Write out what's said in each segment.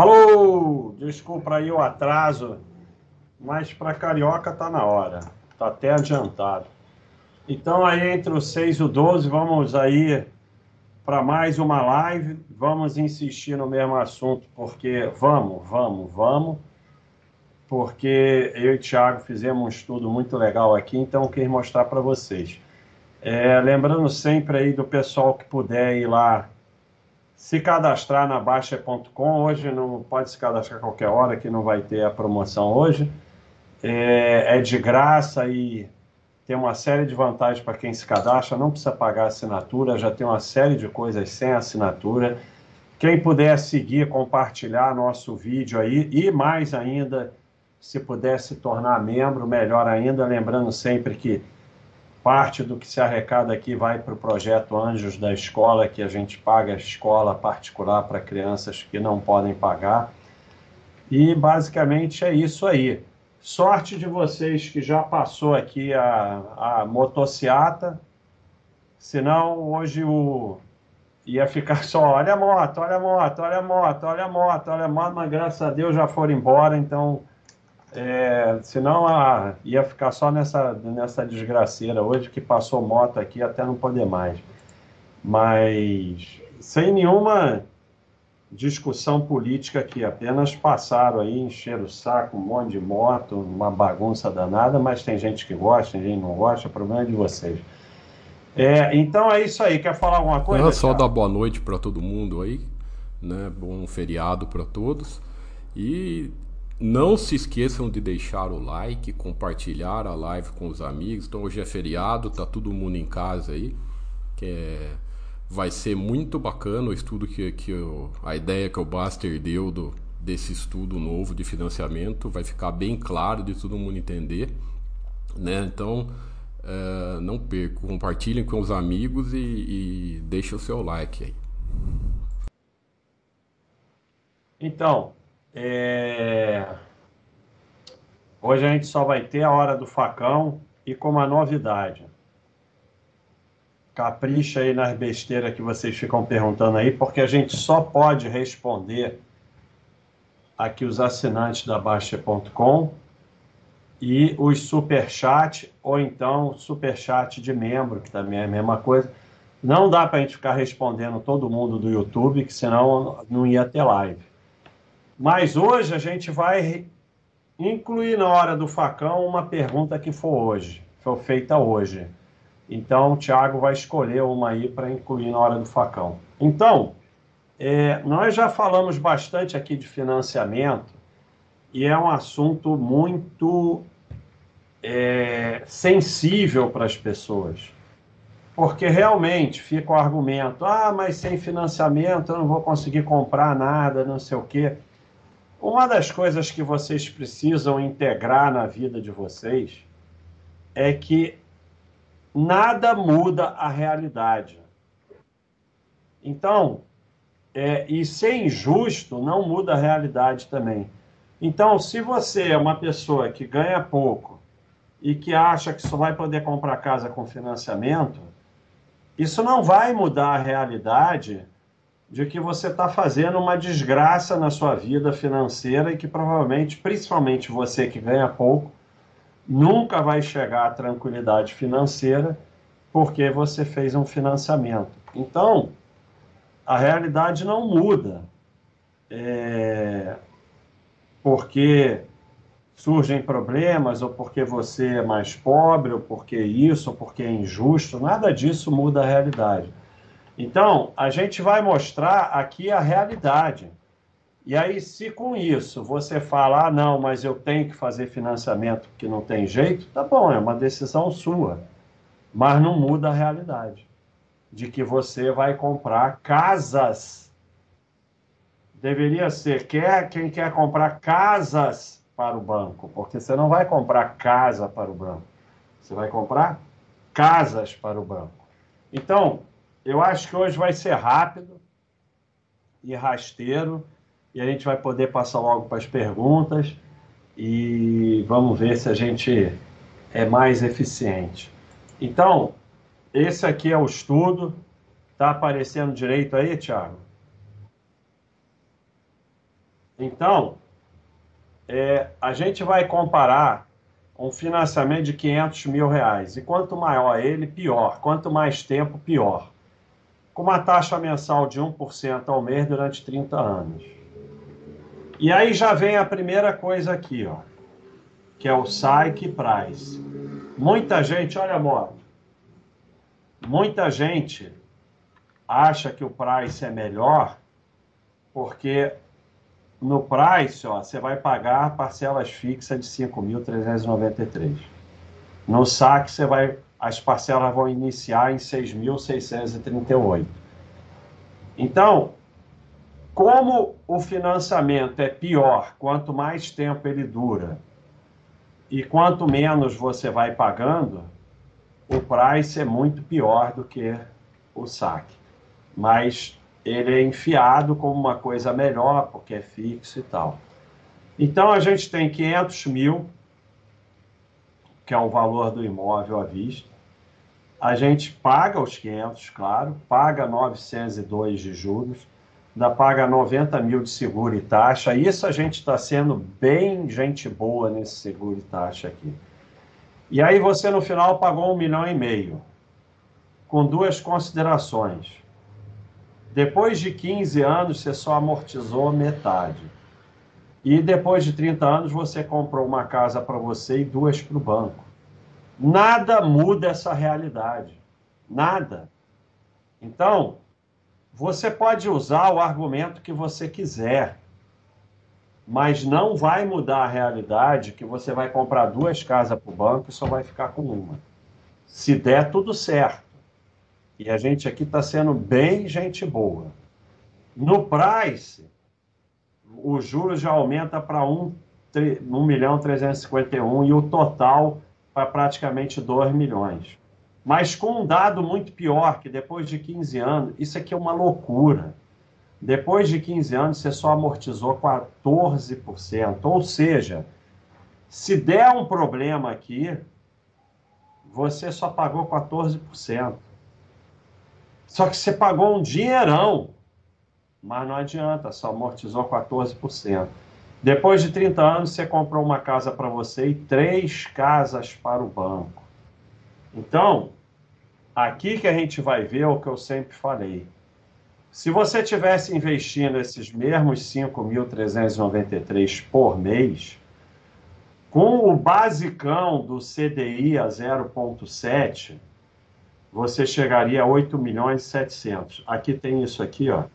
Alô, desculpa aí o atraso, mas para carioca tá na hora, tá até adiantado. Então aí entre o 6 e o 12 vamos aí para mais uma live, vamos insistir no mesmo assunto, porque vamos, vamos, vamos, porque eu e o Thiago fizemos um estudo muito legal aqui, então eu quis mostrar para vocês. É, lembrando sempre aí do pessoal que puder ir lá se cadastrar na Baixa.com. Hoje não pode se cadastrar qualquer hora, que não vai ter a promoção hoje. É, é de graça e tem uma série de vantagens para quem se cadastra. Não precisa pagar assinatura, já tem uma série de coisas sem assinatura. Quem puder seguir, compartilhar nosso vídeo aí e mais ainda, se puder se tornar membro, melhor ainda. Lembrando sempre que Parte do que se arrecada aqui vai para o projeto Anjos da Escola, que a gente paga a escola particular para crianças que não podem pagar. E basicamente é isso aí. Sorte de vocês que já passou aqui a, a motociata, senão hoje o ia ficar só, olha a moto, olha a moto, olha a moto, olha a moto, olha a moto, mas graças a Deus já foram embora, então é, senão a, ia ficar só nessa, nessa desgraceira hoje que passou moto aqui até não poder mais. Mas sem nenhuma discussão política aqui, apenas passaram aí, encheram o saco, um monte de moto, uma bagunça danada, mas tem gente que gosta, tem gente que não gosta, o problema é de vocês. É, então é isso aí, quer falar alguma coisa? Não, só dar boa noite para todo mundo aí, né? Bom feriado para todos. E não se esqueçam de deixar o like, compartilhar a live com os amigos. Então hoje é feriado, tá todo mundo em casa aí. Que é... vai ser muito bacana o estudo que, que eu... a ideia que o Baster deu do, desse estudo novo de financiamento. Vai ficar bem claro de todo mundo entender. Né? Então é... não percam, compartilhem com os amigos e, e deixem o seu like aí. Então, é... Hoje a gente só vai ter a hora do facão e com uma novidade. Capricha aí nas besteiras que vocês ficam perguntando aí, porque a gente só pode responder aqui os assinantes da Baixa.com e os superchat, ou então superchat de membro, que também é a mesma coisa. Não dá para a gente ficar respondendo todo mundo do YouTube, que senão não ia ter live. Mas hoje a gente vai incluir na hora do facão uma pergunta que for hoje, foi feita hoje. Então o Thiago vai escolher uma aí para incluir na hora do facão. Então, é, nós já falamos bastante aqui de financiamento e é um assunto muito é, sensível para as pessoas. Porque realmente fica o argumento: ah, mas sem financiamento eu não vou conseguir comprar nada, não sei o quê. Uma das coisas que vocês precisam integrar na vida de vocês é que nada muda a realidade. Então, é, e ser injusto não muda a realidade também. Então, se você é uma pessoa que ganha pouco e que acha que só vai poder comprar casa com financiamento, isso não vai mudar a realidade de que você está fazendo uma desgraça na sua vida financeira e que provavelmente, principalmente você que ganha pouco, nunca vai chegar à tranquilidade financeira porque você fez um financiamento. Então, a realidade não muda. É... Porque surgem problemas, ou porque você é mais pobre, ou porque isso, ou porque é injusto, nada disso muda a realidade. Então, a gente vai mostrar aqui a realidade. E aí, se com isso você fala, ah, não, mas eu tenho que fazer financiamento porque não tem jeito, tá bom, é uma decisão sua. Mas não muda a realidade de que você vai comprar casas. Deveria ser quer quem quer comprar casas para o banco, porque você não vai comprar casa para o banco. Você vai comprar casas para o banco. Então, eu acho que hoje vai ser rápido e rasteiro e a gente vai poder passar logo para as perguntas e vamos ver se a gente é mais eficiente. Então, esse aqui é o estudo. Está aparecendo direito aí, Thiago? Então, é, a gente vai comparar um financiamento de 500 mil reais. E quanto maior ele, pior. Quanto mais tempo, pior. Com uma taxa mensal de 1% ao mês durante 30 anos. E aí já vem a primeira coisa aqui, ó, que é o Psyche Price. Muita gente, olha, amor, muita gente acha que o Price é melhor porque no Price, ó, você vai pagar parcelas fixas de 5.393. No saque, você vai, as parcelas vão iniciar em 6.638. Então, como o financiamento é pior, quanto mais tempo ele dura e quanto menos você vai pagando, o price é muito pior do que o saque. Mas ele é enfiado como uma coisa melhor, porque é fixo e tal. Então a gente tem 500 mil, que é o valor do imóvel à vista. A gente paga os 500, claro, paga 902 de juros ainda paga 90 mil de seguro e taxa. Isso a gente está sendo bem gente boa nesse seguro e taxa aqui. E aí você no final pagou um milhão e meio, com duas considerações. Depois de 15 anos, você só amortizou metade. E depois de 30 anos, você comprou uma casa para você e duas para o banco. Nada muda essa realidade. Nada. Então, você pode usar o argumento que você quiser, mas não vai mudar a realidade que você vai comprar duas casas para o banco e só vai ficar com uma. Se der tudo certo. E a gente aqui está sendo bem gente boa. No price, o juros já aumenta para 1, 1 milhão 351 e o total para praticamente 2 milhões. Mas com um dado muito pior, que depois de 15 anos, isso aqui é uma loucura. Depois de 15 anos, você só amortizou 14%. Ou seja, se der um problema aqui, você só pagou 14%. Só que você pagou um dinheirão, mas não adianta, só amortizou 14%. Depois de 30 anos, você comprou uma casa para você e três casas para o banco. Então, Aqui que a gente vai ver o que eu sempre falei. Se você tivesse investindo esses mesmos 5.393 por mês, com o basicão do CDI a 0,7, você chegaria a 8 milhões e 700. Aqui tem isso aqui, ó.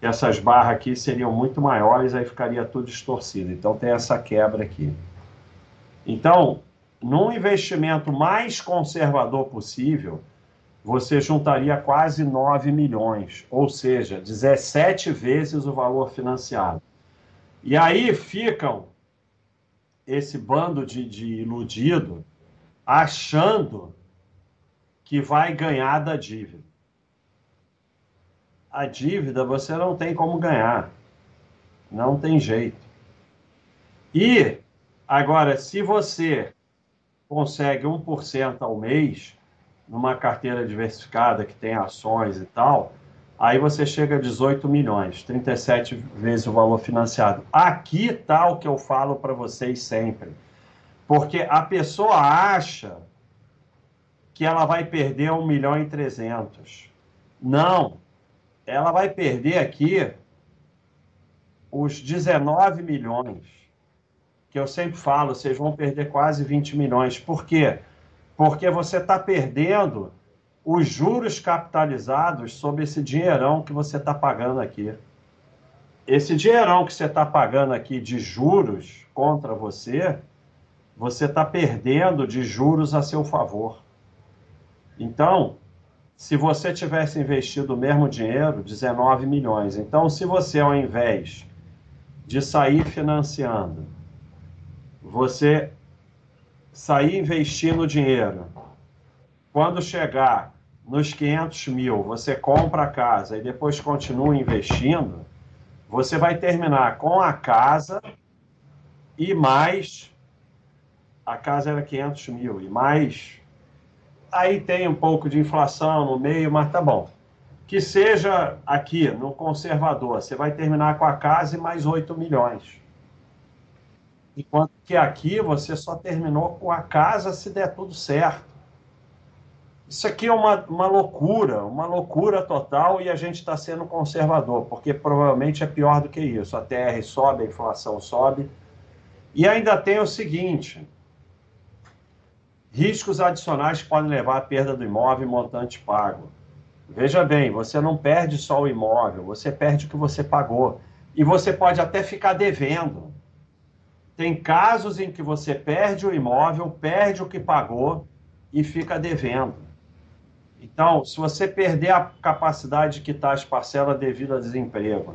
Essas barras aqui seriam muito maiores, aí ficaria tudo distorcido. Então tem essa quebra aqui. Então, num investimento mais conservador possível, você juntaria quase 9 milhões, ou seja, 17 vezes o valor financiado. E aí ficam esse bando de, de iludido achando que vai ganhar da dívida. A dívida você não tem como ganhar. Não tem jeito. E, agora, se você consegue 1% ao mês, numa carteira diversificada que tem ações e tal, aí você chega a 18 milhões, 37 vezes o valor financiado. Aqui está o que eu falo para vocês sempre. Porque a pessoa acha que ela vai perder 1 milhão e 300. Não. Ela vai perder aqui os 19 milhões. Que eu sempre falo, vocês vão perder quase 20 milhões. Por quê? porque você está perdendo os juros capitalizados sobre esse dinheirão que você está pagando aqui. Esse dinheirão que você está pagando aqui de juros contra você, você está perdendo de juros a seu favor. Então, se você tivesse investido o mesmo dinheiro, 19 milhões. Então, se você, ao invés de sair financiando, você sair investindo dinheiro. Quando chegar nos 500 mil, você compra a casa e depois continua investindo, você vai terminar com a casa e mais. A casa era 500 mil e mais. Aí tem um pouco de inflação no meio, mas tá bom. que seja aqui no conservador, você vai terminar com a casa e mais 8 milhões. Enquanto que aqui você só terminou com a casa se der tudo certo. Isso aqui é uma, uma loucura, uma loucura total e a gente está sendo conservador, porque provavelmente é pior do que isso. A TR sobe, a inflação sobe. E ainda tem o seguinte: riscos adicionais podem levar à perda do imóvel e montante pago. Veja bem, você não perde só o imóvel, você perde o que você pagou. E você pode até ficar devendo. Tem casos em que você perde o imóvel, perde o que pagou e fica devendo. Então, se você perder a capacidade de quitar as parcelas devido a desemprego,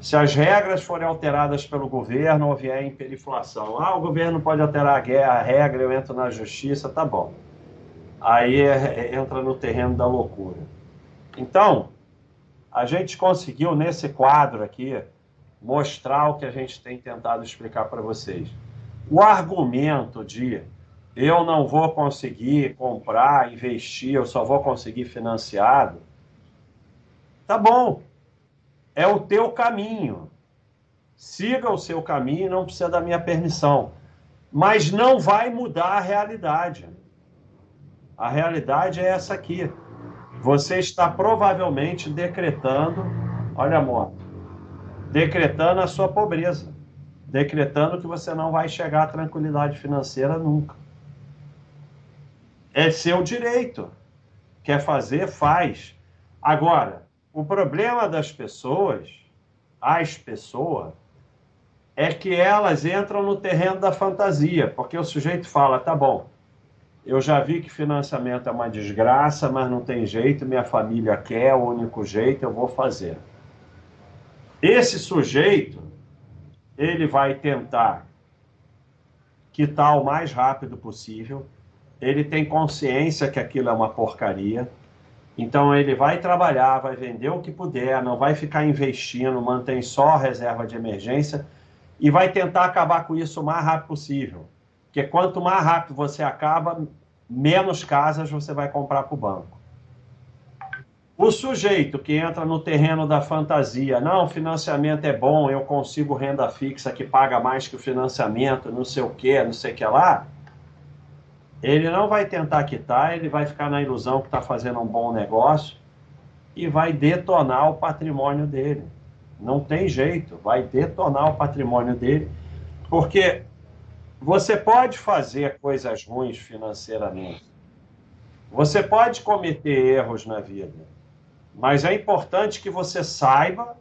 se as regras forem alteradas pelo governo ou vier hiperinflação, ah, o governo pode alterar a, guerra, a regra, eu entro na justiça, tá bom. Aí é, é, entra no terreno da loucura. Então, a gente conseguiu nesse quadro aqui mostrar o que a gente tem tentado explicar para vocês. O argumento de eu não vou conseguir comprar, investir, eu só vou conseguir financiado, tá bom. É o teu caminho. Siga o seu caminho, não precisa da minha permissão. Mas não vai mudar a realidade. A realidade é essa aqui. Você está provavelmente decretando, olha, amor, decretando a sua pobreza, decretando que você não vai chegar à tranquilidade financeira nunca. É seu direito. Quer fazer, faz. Agora, o problema das pessoas, as pessoas, é que elas entram no terreno da fantasia, porque o sujeito fala, tá bom, eu já vi que financiamento é uma desgraça, mas não tem jeito, minha família quer, é o único jeito, eu vou fazer. Esse sujeito, ele vai tentar quitar o mais rápido possível, ele tem consciência que aquilo é uma porcaria, então ele vai trabalhar, vai vender o que puder, não vai ficar investindo, mantém só a reserva de emergência e vai tentar acabar com isso o mais rápido possível. Porque quanto mais rápido você acaba, menos casas você vai comprar para o banco. O sujeito que entra no terreno da fantasia, não, financiamento é bom, eu consigo renda fixa que paga mais que o financiamento, não sei o que, não sei o que lá, ele não vai tentar quitar, ele vai ficar na ilusão que está fazendo um bom negócio e vai detonar o patrimônio dele. Não tem jeito, vai detonar o patrimônio dele, porque você pode fazer coisas ruins financeiramente. Você pode cometer erros na vida. Mas é importante que você saiba.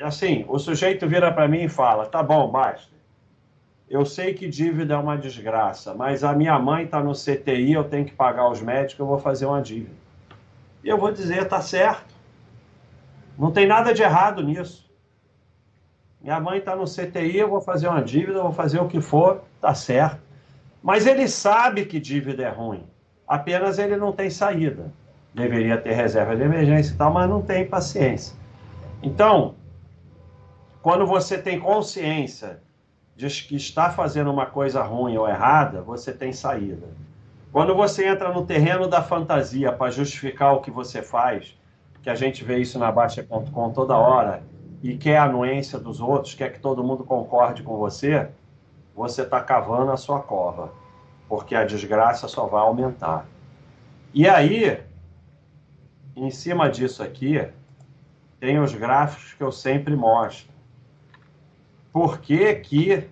Assim, o sujeito vira para mim e fala: tá bom, basta. Eu sei que dívida é uma desgraça, mas a minha mãe está no CTI, eu tenho que pagar os médicos, eu vou fazer uma dívida. E eu vou dizer: tá certo. Não tem nada de errado nisso. Minha mãe está no CTI, eu vou fazer uma dívida, eu vou fazer o que for, tá certo. Mas ele sabe que dívida é ruim, apenas ele não tem saída. Deveria ter reserva de emergência e tal, mas não tem paciência. Então, quando você tem consciência de que está fazendo uma coisa ruim ou errada, você tem saída. Quando você entra no terreno da fantasia para justificar o que você faz, que a gente vê isso na Baixa.com toda hora, e quer a anuência dos outros, quer que todo mundo concorde com você, você está cavando a sua cova, porque a desgraça só vai aumentar. E aí, em cima disso aqui, tem os gráficos que eu sempre mostro. Por que, que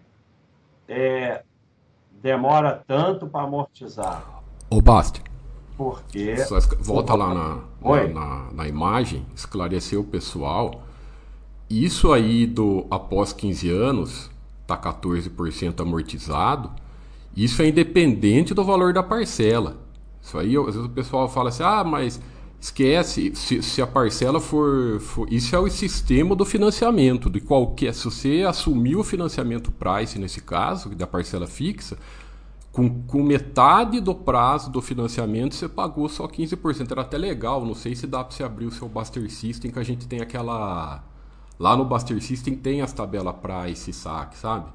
é, demora tanto para amortizar? Ô, Basti. Porque. Volta lá na, na, na, na imagem, esclarecer o pessoal isso aí do após 15 anos tá 14% amortizado. Isso é independente do valor da parcela. Isso aí, às vezes o pessoal fala assim: "Ah, mas esquece, se, se a parcela for, for, isso é o sistema do financiamento, de qualquer, se você assumir o financiamento price nesse caso, da parcela fixa, com, com, metade do prazo do financiamento você pagou só 15%. Era até legal, não sei se dá para você abrir o seu Buster System, que a gente tem aquela Lá no Buster System tem as tabelas para esse saque, sabe?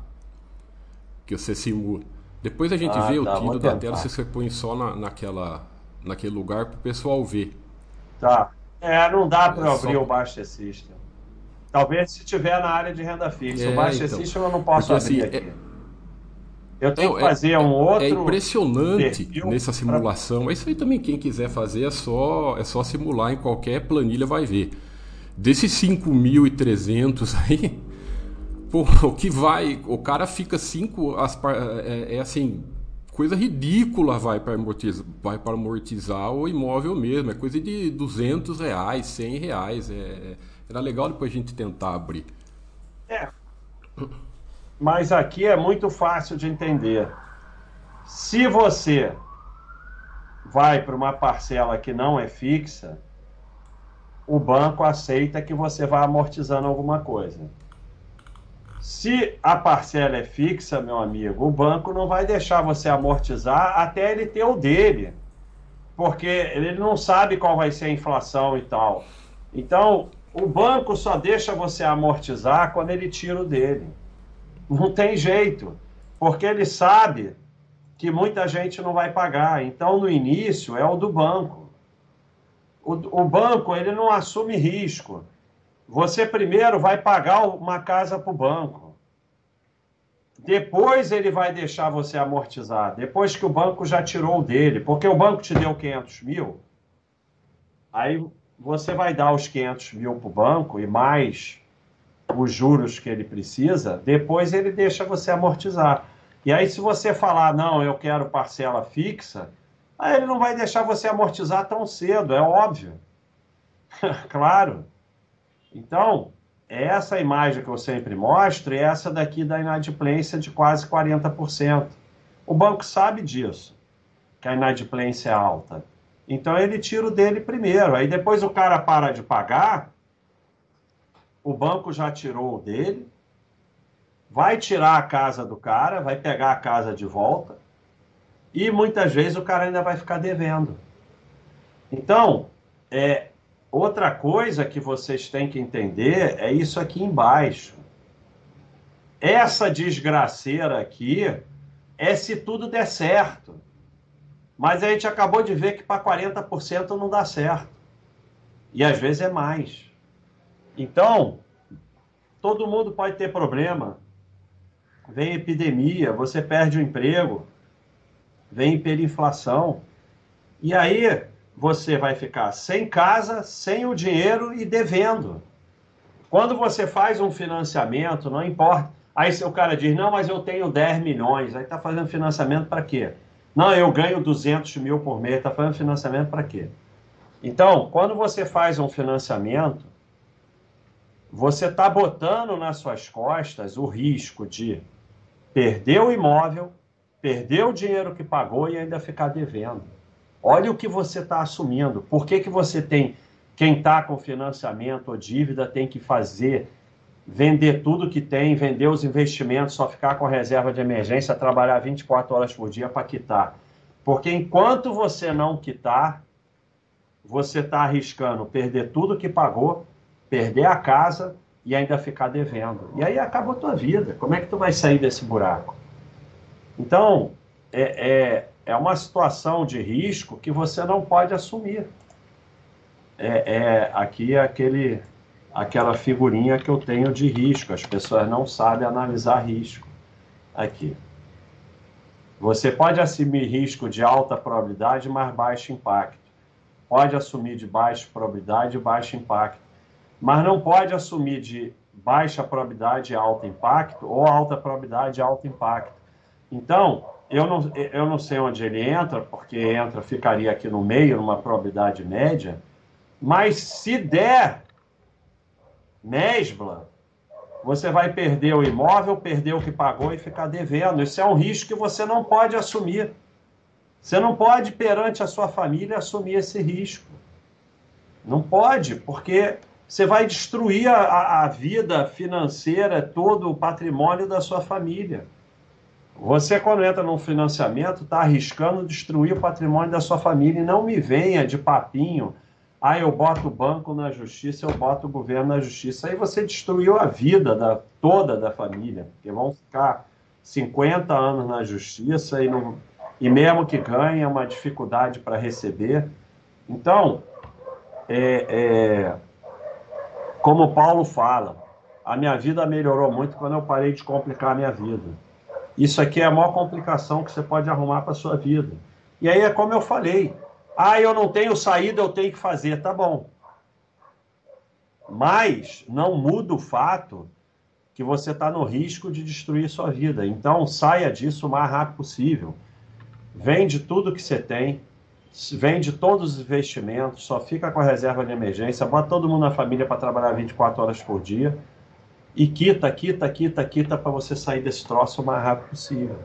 Que você simula. Depois a gente ah, vê tá, o tiro da tela, você põe só na, naquela, naquele lugar para o pessoal ver. Tá. É, não dá para é abrir só... o Baixa System. Talvez se tiver na área de renda fixa. É, o Baixa então, System eu não posso porque, abrir assim, aqui. É... Eu tenho que é, fazer um outro. É impressionante nessa simulação. Pra... Isso aí também, quem quiser fazer, é só, é só simular em qualquer planilha, vai ver. Desses 5.300 aí, pô, o que vai. O cara fica cinco. As, é, é assim, coisa ridícula vai para amortizar, vai para amortizar o imóvel mesmo. É coisa de 200 reais, 100 reais. É, era legal depois a gente tentar abrir. É. Mas aqui é muito fácil de entender. Se você vai para uma parcela que não é fixa, o banco aceita que você vá amortizando alguma coisa. Se a parcela é fixa, meu amigo, o banco não vai deixar você amortizar até ele ter o dele. Porque ele não sabe qual vai ser a inflação e tal. Então, o banco só deixa você amortizar quando ele tira o dele. Não tem jeito. Porque ele sabe que muita gente não vai pagar. Então, no início, é o do banco. O, o banco, ele não assume risco. Você primeiro vai pagar uma casa para o banco. Depois ele vai deixar você amortizar. Depois que o banco já tirou dele. Porque o banco te deu 500 mil. Aí você vai dar os 500 mil para o banco e mais os juros que ele precisa. Depois ele deixa você amortizar. E aí, se você falar, não, eu quero parcela fixa, aí ele não vai deixar você amortizar tão cedo, é óbvio. claro. Então, essa imagem que eu sempre mostro é essa daqui da inadimplência de quase 40%. O banco sabe disso, que a inadimplência é alta. Então ele tira o dele primeiro. Aí depois o cara para de pagar, o banco já tirou o dele, vai tirar a casa do cara, vai pegar a casa de volta, e muitas vezes o cara ainda vai ficar devendo. Então, é, Outra coisa que vocês têm que entender é isso aqui embaixo. Essa desgraceira aqui é se tudo der certo. Mas a gente acabou de ver que para 40% não dá certo. E às vezes é mais. Então, todo mundo pode ter problema. Vem epidemia, você perde o emprego, vem hiperinflação. E aí, você vai ficar sem casa, sem o dinheiro e devendo. Quando você faz um financiamento, não importa. Aí o cara diz, não, mas eu tenho 10 milhões. Aí está fazendo financiamento para quê? Não, eu ganho 200 mil por mês. Está fazendo financiamento para quê? Então, quando você faz um financiamento, você está botando nas suas costas o risco de perder o imóvel, perder o dinheiro que pagou e ainda ficar devendo. Olha o que você está assumindo. Por que, que você tem, quem está com financiamento ou dívida, tem que fazer, vender tudo que tem, vender os investimentos, só ficar com reserva de emergência, trabalhar 24 horas por dia para quitar? Porque enquanto você não quitar, você está arriscando perder tudo que pagou, perder a casa e ainda ficar devendo. E aí acabou a tua vida. Como é que tu vai sair desse buraco? Então, é, é é uma situação de risco que você não pode assumir. É, é aqui é aquele, aquela figurinha que eu tenho de risco. As pessoas não sabem analisar risco. Aqui. Você pode assumir risco de alta probabilidade, mas baixo impacto. Pode assumir de baixa probabilidade baixo impacto. Mas não pode assumir de baixa probabilidade alto impacto ou alta probabilidade alto impacto. Então, eu não, eu não sei onde ele entra, porque entra, ficaria aqui no meio, numa probabilidade média, mas se der mesbla, você vai perder o imóvel, perder o que pagou e ficar devendo. Isso é um risco que você não pode assumir. Você não pode, perante a sua família, assumir esse risco. Não pode, porque você vai destruir a, a vida financeira, todo o patrimônio da sua família. Você, quando entra num financiamento, está arriscando destruir o patrimônio da sua família e não me venha de papinho. Ah, eu boto o banco na justiça, eu boto o governo na justiça. Aí você destruiu a vida da, toda da família, porque vão ficar 50 anos na justiça e, não, e mesmo que ganhe, é uma dificuldade para receber. Então, é, é, como Paulo fala, a minha vida melhorou muito quando eu parei de complicar a minha vida. Isso aqui é a maior complicação que você pode arrumar para sua vida. E aí é como eu falei. Ah, eu não tenho saída, eu tenho que fazer. Tá bom. Mas não muda o fato que você está no risco de destruir sua vida. Então saia disso o mais rápido possível. Vende tudo que você tem, vende todos os investimentos, só fica com a reserva de emergência, bota todo mundo na família para trabalhar 24 horas por dia e quita, quita, quita, quita para você sair desse troço o mais rápido possível.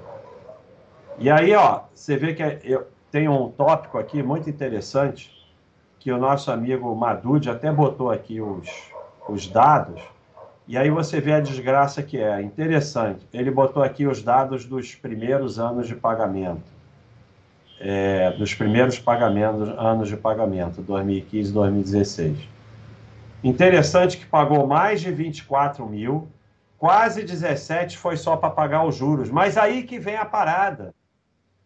E aí, ó, você vê que eu tenho um tópico aqui muito interessante que o nosso amigo Madude até botou aqui os, os dados. E aí você vê a desgraça que é. Interessante. Ele botou aqui os dados dos primeiros anos de pagamento é, dos primeiros pagamentos, anos de pagamento, 2015 e 2016. Interessante que pagou mais de 24 mil, quase 17 foi só para pagar os juros. Mas aí que vem a parada.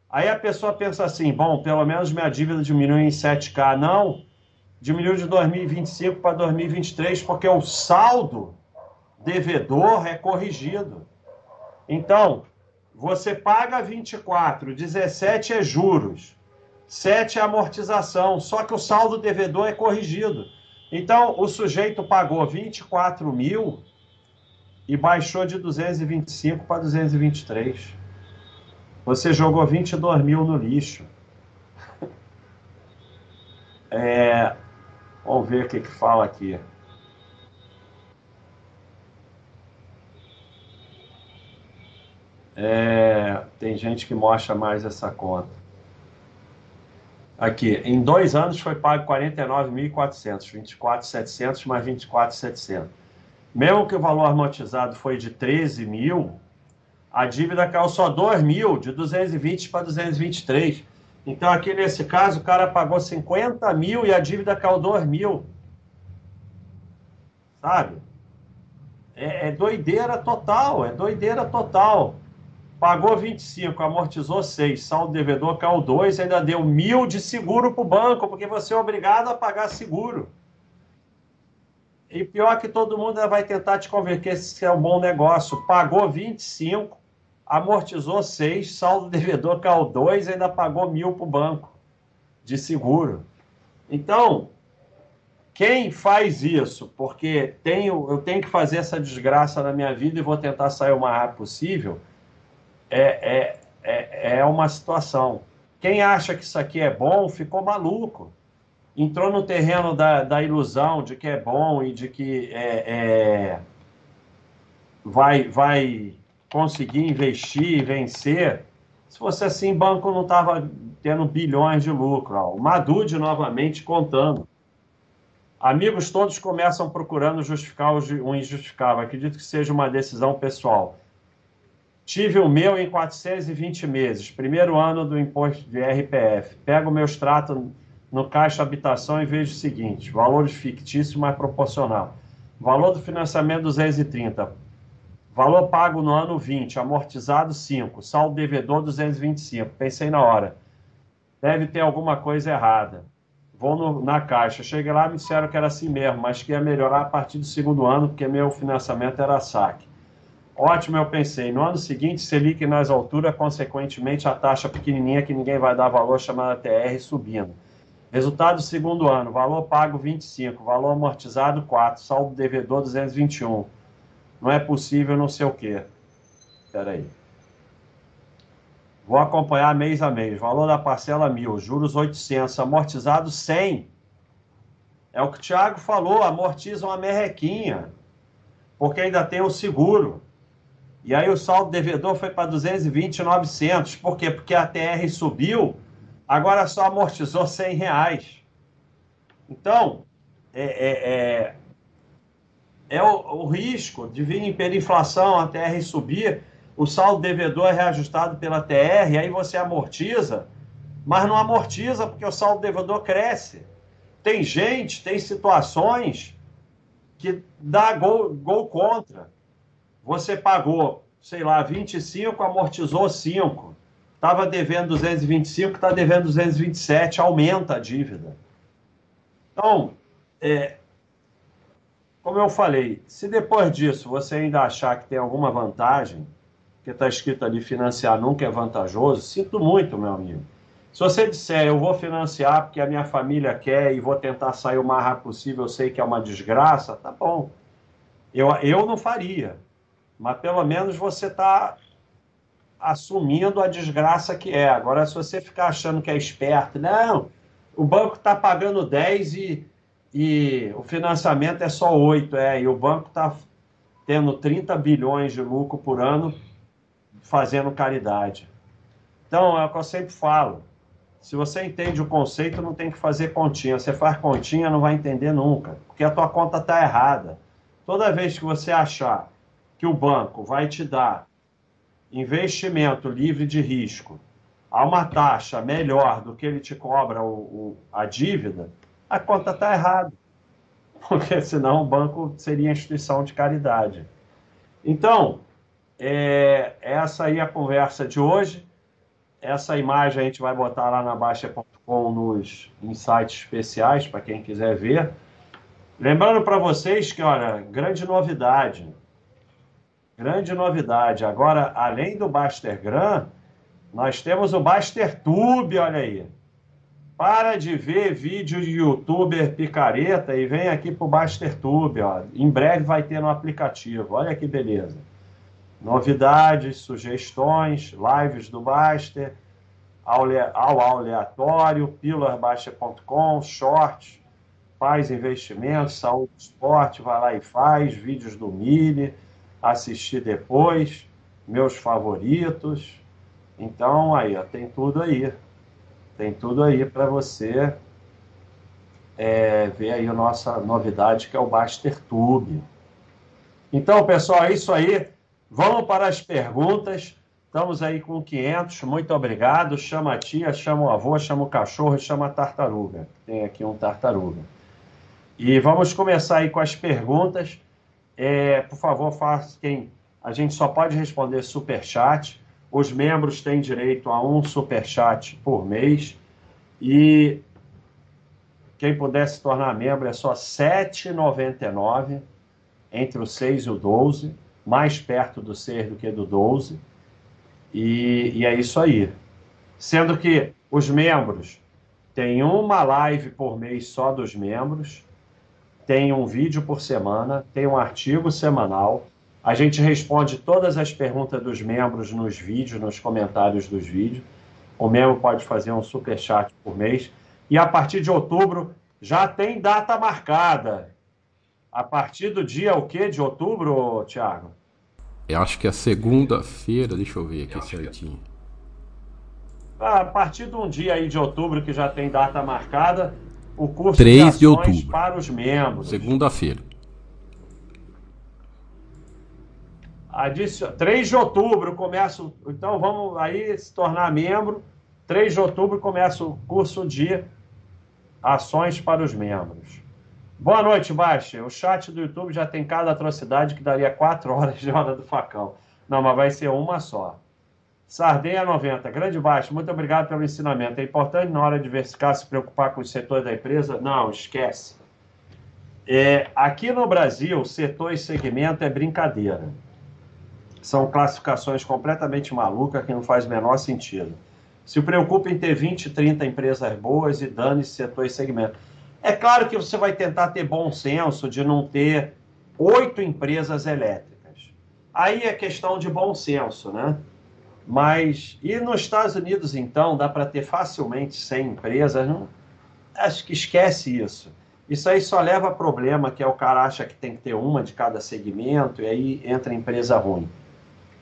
Aí a pessoa pensa assim: bom, pelo menos minha dívida diminuiu em 7K. Não, diminuiu de 2025 para 2023, porque o saldo devedor é corrigido. Então, você paga 24, 17 é juros, 7 é amortização, só que o saldo devedor é corrigido. Então, o sujeito pagou 24 mil e baixou de 225 para 223. Você jogou 22 mil no lixo. É, vamos ver o que, que fala aqui. É, tem gente que mostra mais essa conta. Aqui, em dois anos foi pago 49.400, 24.700 mais 24.700. Mesmo que o valor amortizado foi de 13 mil, a dívida caiu só 2 mil, de 220 para 223. Então, aqui nesse caso, o cara pagou 50 mil e a dívida caiu 2 mil. Sabe? É, é doideira total, é doideira total. Pagou 25, amortizou 6, saldo devedor caiu 2, ainda deu mil de seguro para o banco, porque você é obrigado a pagar seguro. E pior que todo mundo vai tentar te convencer que esse é um bom negócio. Pagou 25, amortizou 6, saldo devedor caiu 2, ainda pagou mil para o banco de seguro. Então, quem faz isso, porque tenho, eu tenho que fazer essa desgraça na minha vida e vou tentar sair o mais rápido possível é, é, é, é uma situação. Quem acha que isso aqui é bom ficou maluco. Entrou no terreno da, da ilusão de que é bom e de que é, é, vai, vai conseguir investir e vencer. Se fosse assim, banco não estava tendo bilhões de lucro. Ó. O Madude novamente contando. Amigos todos começam procurando justificar o injustificável. Acredito que seja uma decisão pessoal. Tive o meu em 420 meses, primeiro ano do imposto de RPF. Pego o meu extrato no Caixa Habitação e vejo o seguinte: valores fictícios, mas proporcional. Valor do financiamento 230. Valor pago no ano 20, amortizado 5, saldo devedor 225. Pensei na hora. Deve ter alguma coisa errada. Vou no, na caixa. Cheguei lá, me disseram que era assim mesmo, mas que ia melhorar a partir do segundo ano, porque meu financiamento era saque. Ótimo, eu pensei. No ano seguinte, Selic nas alturas, consequentemente, a taxa pequenininha que ninguém vai dar valor, chamada TR, subindo. Resultado do segundo ano, valor pago 25, valor amortizado 4, saldo devedor 221. Não é possível não sei o quê. Espera aí. Vou acompanhar mês a mês. Valor da parcela mil, juros 800, amortizado 100. É o que o Thiago falou, amortiza uma merrequinha. Porque ainda tem o seguro. E aí o saldo devedor foi para 220, 900. Por quê? Porque a TR subiu, agora só amortizou 100 reais. Então, é, é, é, é o, o, risco de vir hiperinflação, a TR subir, o saldo devedor é reajustado pela TR, aí você amortiza, mas não amortiza porque o saldo devedor cresce. Tem gente, tem situações que dá gol, gol contra você pagou, sei lá, 25, amortizou 5. Estava devendo 225, está devendo 227, aumenta a dívida. Então, é, como eu falei, se depois disso você ainda achar que tem alguma vantagem, que está escrito ali financiar nunca é vantajoso, sinto muito, meu amigo. Se você disser eu vou financiar porque a minha família quer e vou tentar sair o mais rápido possível, eu sei que é uma desgraça, tá bom. Eu, eu não faria. Mas pelo menos você está assumindo a desgraça que é. Agora, se você ficar achando que é esperto, não, o banco está pagando 10 e, e o financiamento é só 8, é, e o banco está tendo 30 bilhões de lucro por ano fazendo caridade. Então, é o que eu sempre falo. Se você entende o conceito, não tem que fazer continha. Você faz continha, não vai entender nunca, porque a tua conta está errada. Toda vez que você achar que o banco vai te dar investimento livre de risco a uma taxa melhor do que ele te cobra o, o a dívida, a conta está errada. Porque senão o banco seria instituição de caridade. Então, é, essa aí é a conversa de hoje. Essa imagem a gente vai botar lá na Baixa.com nos insights especiais para quem quiser ver. Lembrando para vocês que, olha, grande novidade. Grande novidade. Agora, além do Bastergram, nós temos o Bastertube, olha aí. Para de ver vídeo de youtuber picareta e vem aqui para o Bastertube, ó. Em breve vai ter no aplicativo. Olha que beleza. Novidades, sugestões, lives do Baster, ao, aleatório, pílularbaixa.com, shorts, faz investimentos, saúde, esporte, vai lá e faz, vídeos do Mili assistir depois, meus favoritos. Então, aí, ó, tem tudo aí. Tem tudo aí para você é, ver aí a nossa novidade, que é o Baster Tube. Então, pessoal, é isso aí. Vamos para as perguntas. Estamos aí com 500. Muito obrigado. Chama a tia, chama o avô, chama o cachorro, chama a tartaruga. Tem aqui um tartaruga. E vamos começar aí com as perguntas. É, por favor, faça quem. A gente só pode responder super chat. Os membros têm direito a um super chat por mês. E quem puder se tornar membro é só R$ 7,99 entre o 6 e o 12, mais perto do 6 do que do 12. E, e é isso aí. Sendo que os membros têm uma live por mês só dos membros tem um vídeo por semana, tem um artigo semanal. A gente responde todas as perguntas dos membros nos vídeos, nos comentários dos vídeos. O membro pode fazer um super chat por mês. E a partir de outubro já tem data marcada. A partir do dia o quê de outubro, Thiago? Eu acho que é segunda-feira, deixa eu ver aqui eu certinho. A partir de um dia aí de outubro que já tem data marcada, o curso 3 de, de outubro. para os membros. Segunda-feira. Adicion... 3 de outubro começa. Então vamos aí se tornar membro. 3 de outubro começa o curso de ações para os membros. Boa noite, Baixa. O chat do YouTube já tem cada atrocidade que daria 4 horas de hora do facão. Não, mas vai ser uma só. Sardenha 90, grande baixo, muito obrigado pelo ensinamento. É importante na hora de diversificar se preocupar com o setor da empresa? Não, esquece. É, aqui no Brasil, setor e segmento é brincadeira. São classificações completamente malucas que não faz o menor sentido. Se preocupe em ter 20, 30 empresas boas e dane-se setor e segmento. É claro que você vai tentar ter bom senso de não ter oito empresas elétricas. Aí é questão de bom senso, né? Mas, e nos Estados Unidos, então, dá para ter facilmente 100 empresas? Não? Acho que esquece isso. Isso aí só leva a problema, que é o cara acha que tem que ter uma de cada segmento, e aí entra empresa ruim.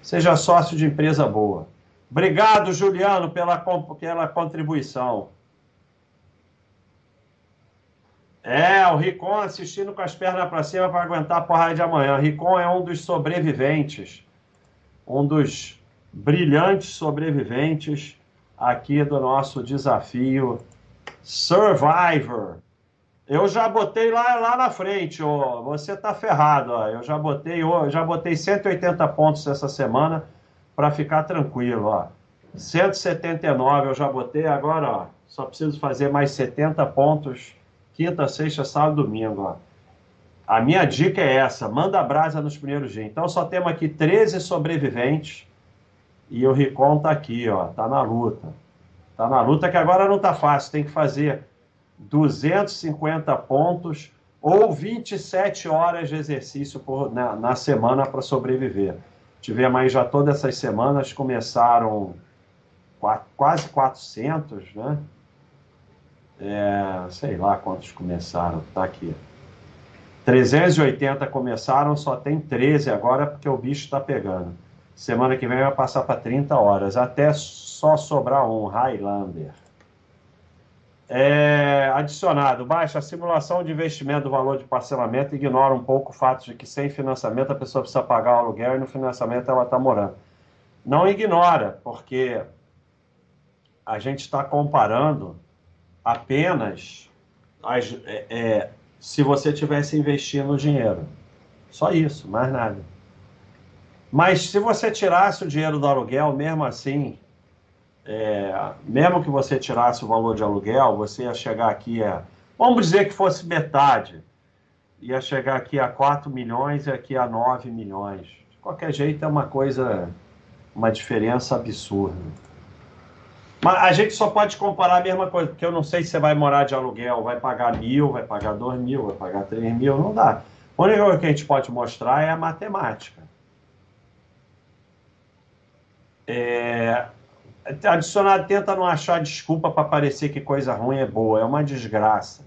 Seja sócio de empresa boa. Obrigado, Juliano, pela, pela contribuição. É, o Ricon assistindo com as pernas para cima para aguentar a porrada de amanhã. O Ricon é um dos sobreviventes, um dos brilhantes sobreviventes aqui do nosso desafio Survivor. Eu já botei lá, lá na frente, ó, você tá ferrado, ó. Eu já botei, ó, já botei 180 pontos essa semana para ficar tranquilo, ó. 179 eu já botei, agora, ó, só preciso fazer mais 70 pontos quinta, sexta, sábado, domingo. Ó. A minha dica é essa: manda brasa nos primeiros dias. Então só temos aqui 13 sobreviventes e o Ricon tá aqui, ó, tá na luta. Tá na luta que agora não tá fácil, tem que fazer 250 pontos ou 27 horas de exercício por, na, na semana para sobreviver. Tivemos aí já todas essas semanas, começaram quase 400, né? É, sei lá quantos começaram, tá aqui. 380 começaram, só tem 13 agora porque o bicho está pegando. Semana que vem vai passar para 30 horas, até só sobrar um Highlander. É, adicionado, baixa a simulação de investimento do valor de parcelamento ignora um pouco o fato de que sem financiamento a pessoa precisa pagar o aluguel e no financiamento ela está morando. Não ignora, porque a gente está comparando apenas as, é, é, se você tivesse investindo o dinheiro. Só isso, mais nada. Mas se você tirasse o dinheiro do aluguel, mesmo assim, é, mesmo que você tirasse o valor de aluguel, você ia chegar aqui a. Vamos dizer que fosse metade. Ia chegar aqui a 4 milhões e aqui a 9 milhões. De qualquer jeito, é uma coisa, uma diferença absurda. Mas a gente só pode comparar a mesma coisa, porque eu não sei se você vai morar de aluguel, vai pagar mil, vai pagar dois mil, vai pagar três mil, não dá. Única coisa que a gente pode mostrar é a matemática. É, adicionado tenta não achar desculpa para parecer que coisa ruim é boa, é uma desgraça.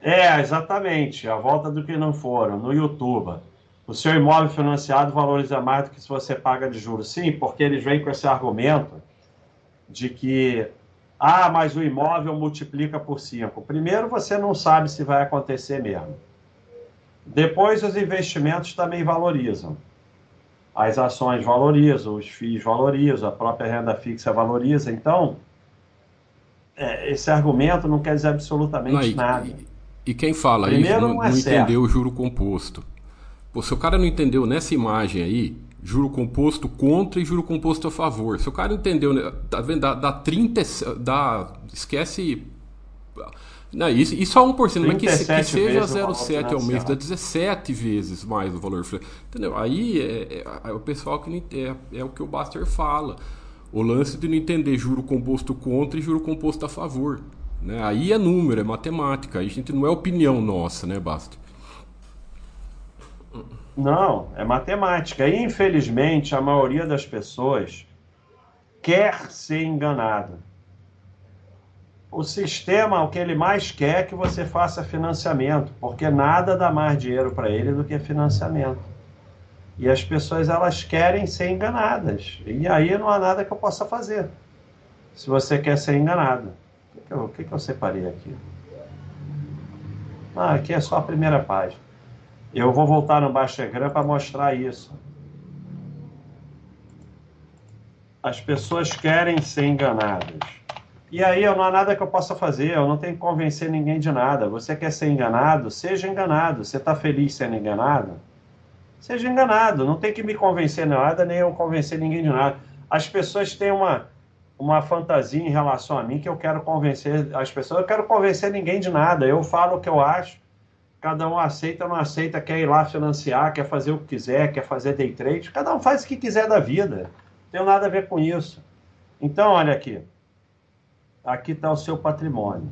É, exatamente, a volta do que não foram, no YouTube. O seu imóvel financiado valoriza mais do que se você paga de juros. Sim, porque eles vêm com esse argumento de que, ah, mas o imóvel multiplica por 5. Primeiro, você não sabe se vai acontecer mesmo. Depois, os investimentos também valorizam. As ações valorizam, os FIIs valorizam, a própria renda fixa valoriza. Então, é, esse argumento não quer dizer absolutamente não, e, nada. E, e, quem fala Primeiro, isso não, não, é não entendeu o juro composto. Pô, se o cara não entendeu nessa imagem aí, juro composto contra e juro composto a favor. Se o cara entendeu, né, tá vendo? Dá, dá 30. Dá, esquece. Não, isso, isso é 1%, mas que, que seja 0,7 ao mês, dá 17 vezes mais o valor. Entendeu? Aí é, é, é o pessoal que não, é, é o que o Baster fala. O lance de não entender juro composto contra e juro composto a favor. Né? Aí é número, é matemática. Aí a gente não é opinião nossa, né, Baster? Não, é matemática. E, infelizmente, a maioria das pessoas quer ser enganada. O sistema, o que ele mais quer é que você faça financiamento, porque nada dá mais dinheiro para ele do que financiamento. E as pessoas elas querem ser enganadas. E aí não há nada que eu possa fazer. Se você quer ser enganado. O que, eu, o que, que eu separei aqui? Ah, aqui é só a primeira página. Eu vou voltar no Baixegram para mostrar isso. As pessoas querem ser enganadas. E aí não há nada que eu possa fazer, eu não tenho que convencer ninguém de nada. Você quer ser enganado? Seja enganado. Você está feliz sendo enganado? Seja enganado. Não tem que me convencer de nada, nem eu convencer ninguém de nada. As pessoas têm uma, uma fantasia em relação a mim que eu quero convencer as pessoas. Eu quero convencer ninguém de nada. Eu falo o que eu acho Cada um aceita, não aceita, quer ir lá financiar, quer fazer o que quiser, quer fazer day trade. Cada um faz o que quiser da vida. Não tem nada a ver com isso. Então, olha aqui. Aqui está o seu patrimônio.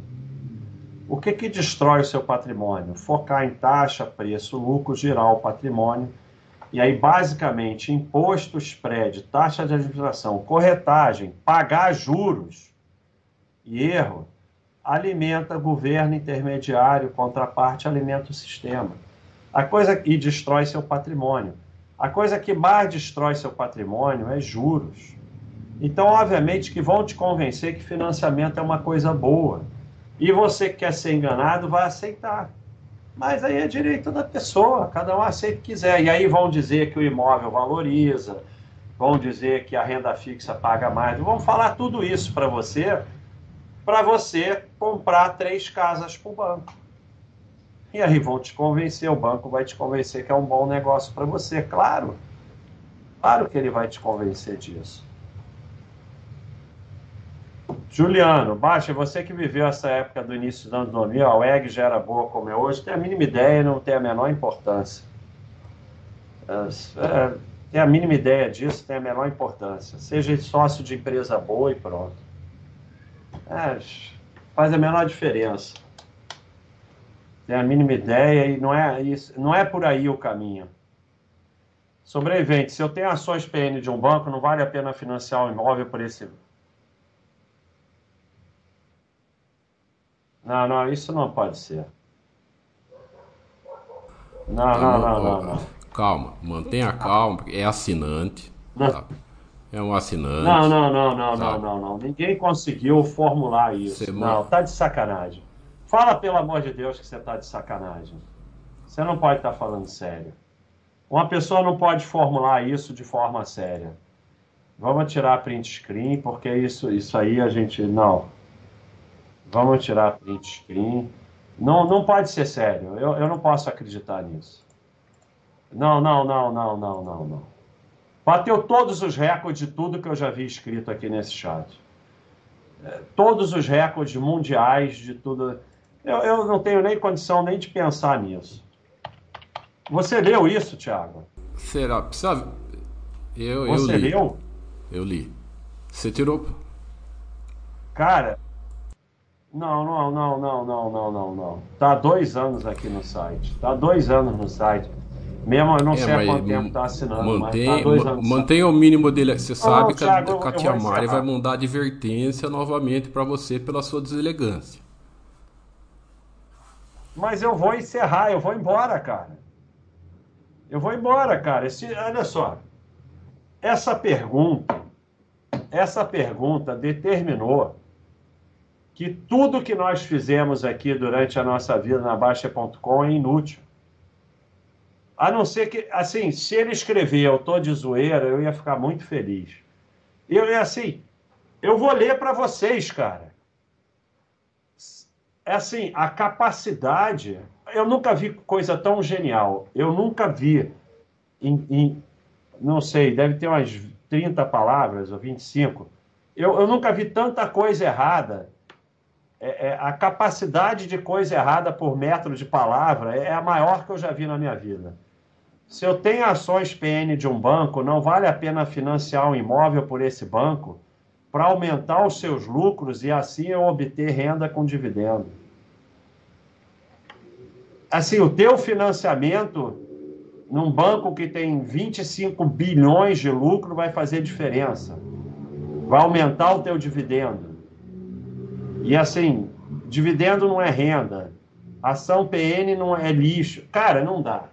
O que, que destrói o seu patrimônio? Focar em taxa, preço, lucro, girar o patrimônio. E aí, basicamente, imposto, spread, taxa de administração, corretagem, pagar juros e erro alimenta governo intermediário, contraparte alimenta o sistema. A coisa e destrói seu patrimônio. A coisa que mais destrói seu patrimônio é juros. Então, obviamente, que vão te convencer que financiamento é uma coisa boa. E você que quer ser enganado vai aceitar. Mas aí é direito da pessoa, cada um aceita o que quiser. E aí vão dizer que o imóvel valoriza, vão dizer que a renda fixa paga mais. Vão falar tudo isso para você para você comprar três casas para o banco. E aí vão te convencer, o banco vai te convencer que é um bom negócio para você, claro. Claro que ele vai te convencer disso. Juliano, Baixa, você que viveu essa época do início dos anos 2000, a WEG já era boa como é hoje, tem a mínima ideia e não tem a menor importância. É, tem a mínima ideia disso, tem a menor importância. Seja sócio de empresa boa e pronto. É, faz a menor diferença. Tem a mínima ideia e não é, isso, não é por aí o caminho. Sobrevivente, se eu tenho ações PN de um banco, não vale a pena financiar um imóvel por esse Não, não, isso não pode ser. Não, tá não, não, não, não, Calma, mantenha calma, é assinante. Tá? É um assinante. Não, não, não, não, não, não, não. Ninguém conseguiu formular isso. Você não, tá de sacanagem. Fala pelo amor de Deus que você tá de sacanagem. Você não pode estar tá falando sério. Uma pessoa não pode formular isso de forma séria. Vamos tirar print screen, porque isso, isso aí a gente. Não. Vamos tirar print screen. Não, não pode ser sério. Eu, eu não posso acreditar nisso. Não, não, não, não, não, não, não. Bateu todos os recordes de tudo que eu já vi escrito aqui nesse chat. É, todos os recordes mundiais de tudo. Eu, eu não tenho nem condição nem de pensar nisso. Você leu isso, Thiago? Será? Precisa... Eu, Você eu li. leu? Eu li. Você tirou. Cara, não, não, não, não, não, não, não, não. Tá há dois anos aqui no site. Tá há dois anos no site. Mesmo eu não é, sei há quanto tempo tá assinando, mantém, mas tá dois anos. Mantenha o mínimo dele. Você sabe não, que a, a Tia Mari vai mandar advertência novamente para você pela sua deselegância. Mas eu vou encerrar, eu vou embora, cara. Eu vou embora, cara. Esse, olha só. Essa pergunta, essa pergunta determinou que tudo que nós fizemos aqui durante a nossa vida na Baixa.com é inútil. A não ser que, assim, se ele escrever eu tô de zoeira, eu ia ficar muito feliz. Eu, é assim, eu vou ler para vocês, cara. É assim, a capacidade. Eu nunca vi coisa tão genial. Eu nunca vi em, em não sei, deve ter umas 30 palavras ou 25. Eu, eu nunca vi tanta coisa errada é, é, a capacidade de coisa errada por metro de palavra é a maior que eu já vi na minha vida. Se eu tenho ações PN de um banco, não vale a pena financiar um imóvel por esse banco para aumentar os seus lucros e assim eu obter renda com dividendo. Assim, o teu financiamento num banco que tem 25 bilhões de lucro vai fazer diferença. Vai aumentar o teu dividendo. E assim, dividendo não é renda, ação PN não é lixo. Cara, não dá.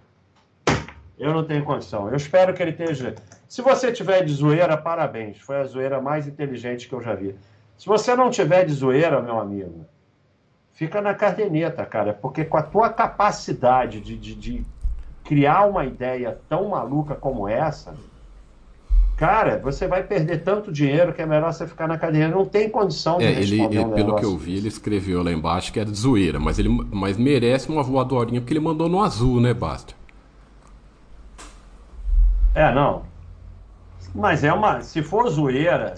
Eu não tenho condição. Eu espero que ele esteja. Se você tiver de zoeira, parabéns. Foi a zoeira mais inteligente que eu já vi. Se você não tiver de zoeira, meu amigo, fica na caderneta, cara. Porque com a tua capacidade de, de, de criar uma ideia tão maluca como essa, cara, você vai perder tanto dinheiro que é melhor você ficar na cadeia. Não tem condição de é, ele, ele um Pelo que eu vi, ele escreveu lá embaixo que era de zoeira, mas ele mas merece uma voadorinha porque ele mandou no azul, né, Basta? É, não. Mas é uma. Se for zoeira,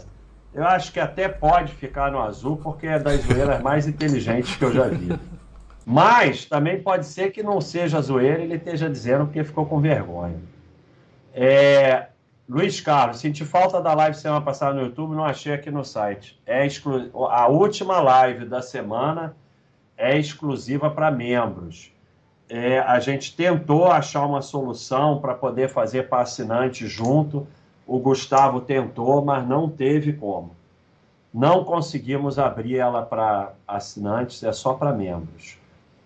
eu acho que até pode ficar no azul, porque é das zoeiras mais inteligentes que eu já vi. Mas também pode ser que não seja zoeira e ele esteja dizendo porque ficou com vergonha. É, Luiz Carlos, senti falta da live semana passada no YouTube, não achei aqui no site. É exclu... A última live da semana é exclusiva para membros. É, a gente tentou achar uma solução para poder fazer para assinante junto. O Gustavo tentou, mas não teve como. Não conseguimos abrir ela para assinantes, é só para membros.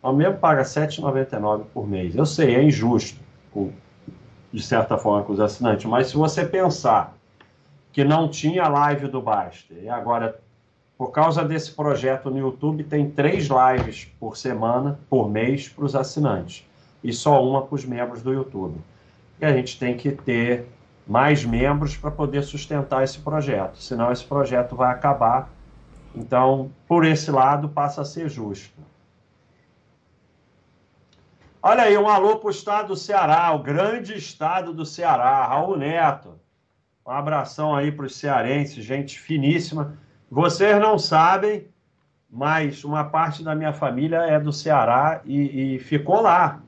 O membro paga R$ 7,99 por mês. Eu sei, é injusto de certa forma, com os assinantes. Mas se você pensar que não tinha live do Baster, e agora, por causa desse projeto no YouTube, tem três lives por semana, por mês, para os assinantes, e só uma para os membros do YouTube. E a gente tem que ter mais membros para poder sustentar esse projeto, senão esse projeto vai acabar. Então, por esse lado, passa a ser justo. Olha aí, um alô para o estado do Ceará, o grande estado do Ceará, Raul Neto. Um abração aí para os cearenses, gente finíssima. Vocês não sabem, mas uma parte da minha família é do Ceará e, e ficou lá.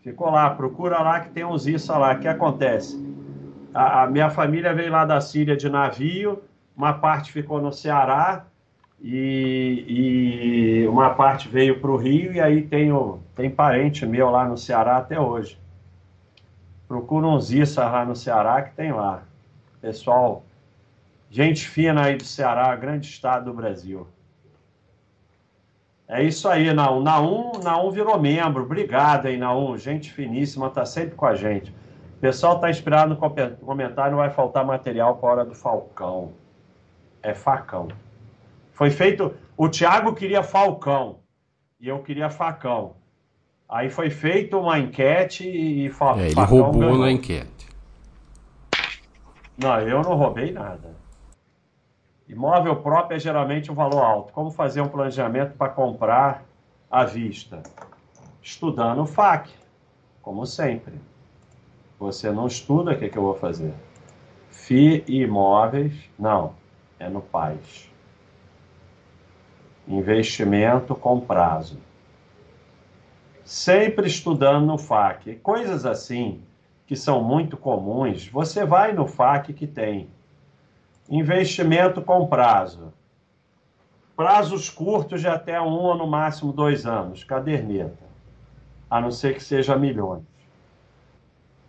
Ficou lá. Procura lá que tem uns isso lá. O que acontece? A, a minha família veio lá da Síria de navio, uma parte ficou no Ceará e, e uma parte veio para o Rio e aí tenho, tem parente meu lá no Ceará até hoje. Procura uns isso lá no Ceará que tem lá. Pessoal, gente fina aí do Ceará, grande estado do Brasil. É isso aí, Naum. Naum, Naum virou membro. Obrigado, hein, Naum. Gente finíssima, tá sempre com a gente. O pessoal tá inspirado no comentário, não vai faltar material para hora do Falcão. É facão. Foi feito. O Thiago queria Falcão e eu queria facão. Aí foi feita uma enquete e fa é, ele roubou ganhou. na enquete. Não, eu não roubei nada. Imóvel próprio é geralmente um valor alto. Como fazer um planejamento para comprar à vista? Estudando o FAC, como sempre. Você não estuda, o que, é que eu vou fazer? FI e imóveis, não, é no PAIS. Investimento com prazo sempre estudando no FAQ. Coisas assim, que são muito comuns, você vai no FAQ que tem investimento com prazo. Prazos curtos de até um ou no máximo dois anos, caderneta. A não ser que seja milhões.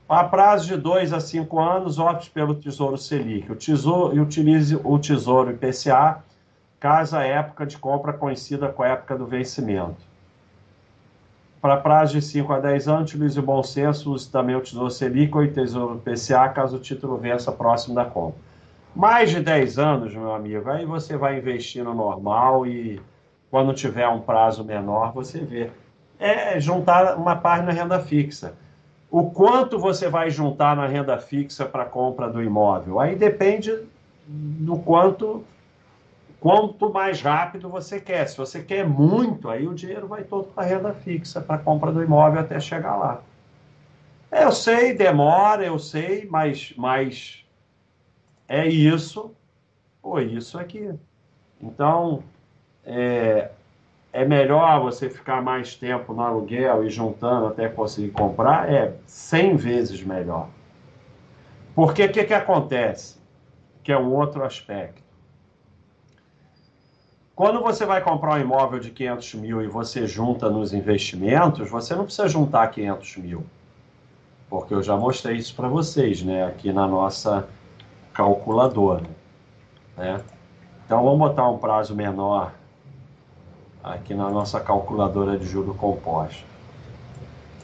A prazo de dois a cinco anos, opte pelo Tesouro Selic. O tesouro, e utilize o Tesouro IPCA, caso a época de compra coincida com a época do vencimento. Para prazo de 5 a 10 anos, utilize o bom senso, use também o Tesouro Selic ou o Tesouro PCA, caso o título vença próximo da compra. Mais de 10 anos, meu amigo, aí você vai investir no normal e quando tiver um prazo menor, você vê. É juntar uma parte na renda fixa. O quanto você vai juntar na renda fixa para compra do imóvel? Aí depende do quanto quanto mais rápido você quer. Se você quer muito, aí o dinheiro vai todo para a renda fixa, para compra do imóvel até chegar lá. Eu sei, demora, eu sei, mas, mas é isso ou isso aqui. Então, é, é melhor você ficar mais tempo no aluguel e juntando até conseguir comprar? É 100 vezes melhor. Porque o que, que acontece? Que é um outro aspecto. Quando você vai comprar um imóvel de 500 mil e você junta nos investimentos, você não precisa juntar 500 mil. Porque eu já mostrei isso para vocês, né? Aqui na nossa calculadora. Né? Então, vamos botar um prazo menor aqui na nossa calculadora de juro composto.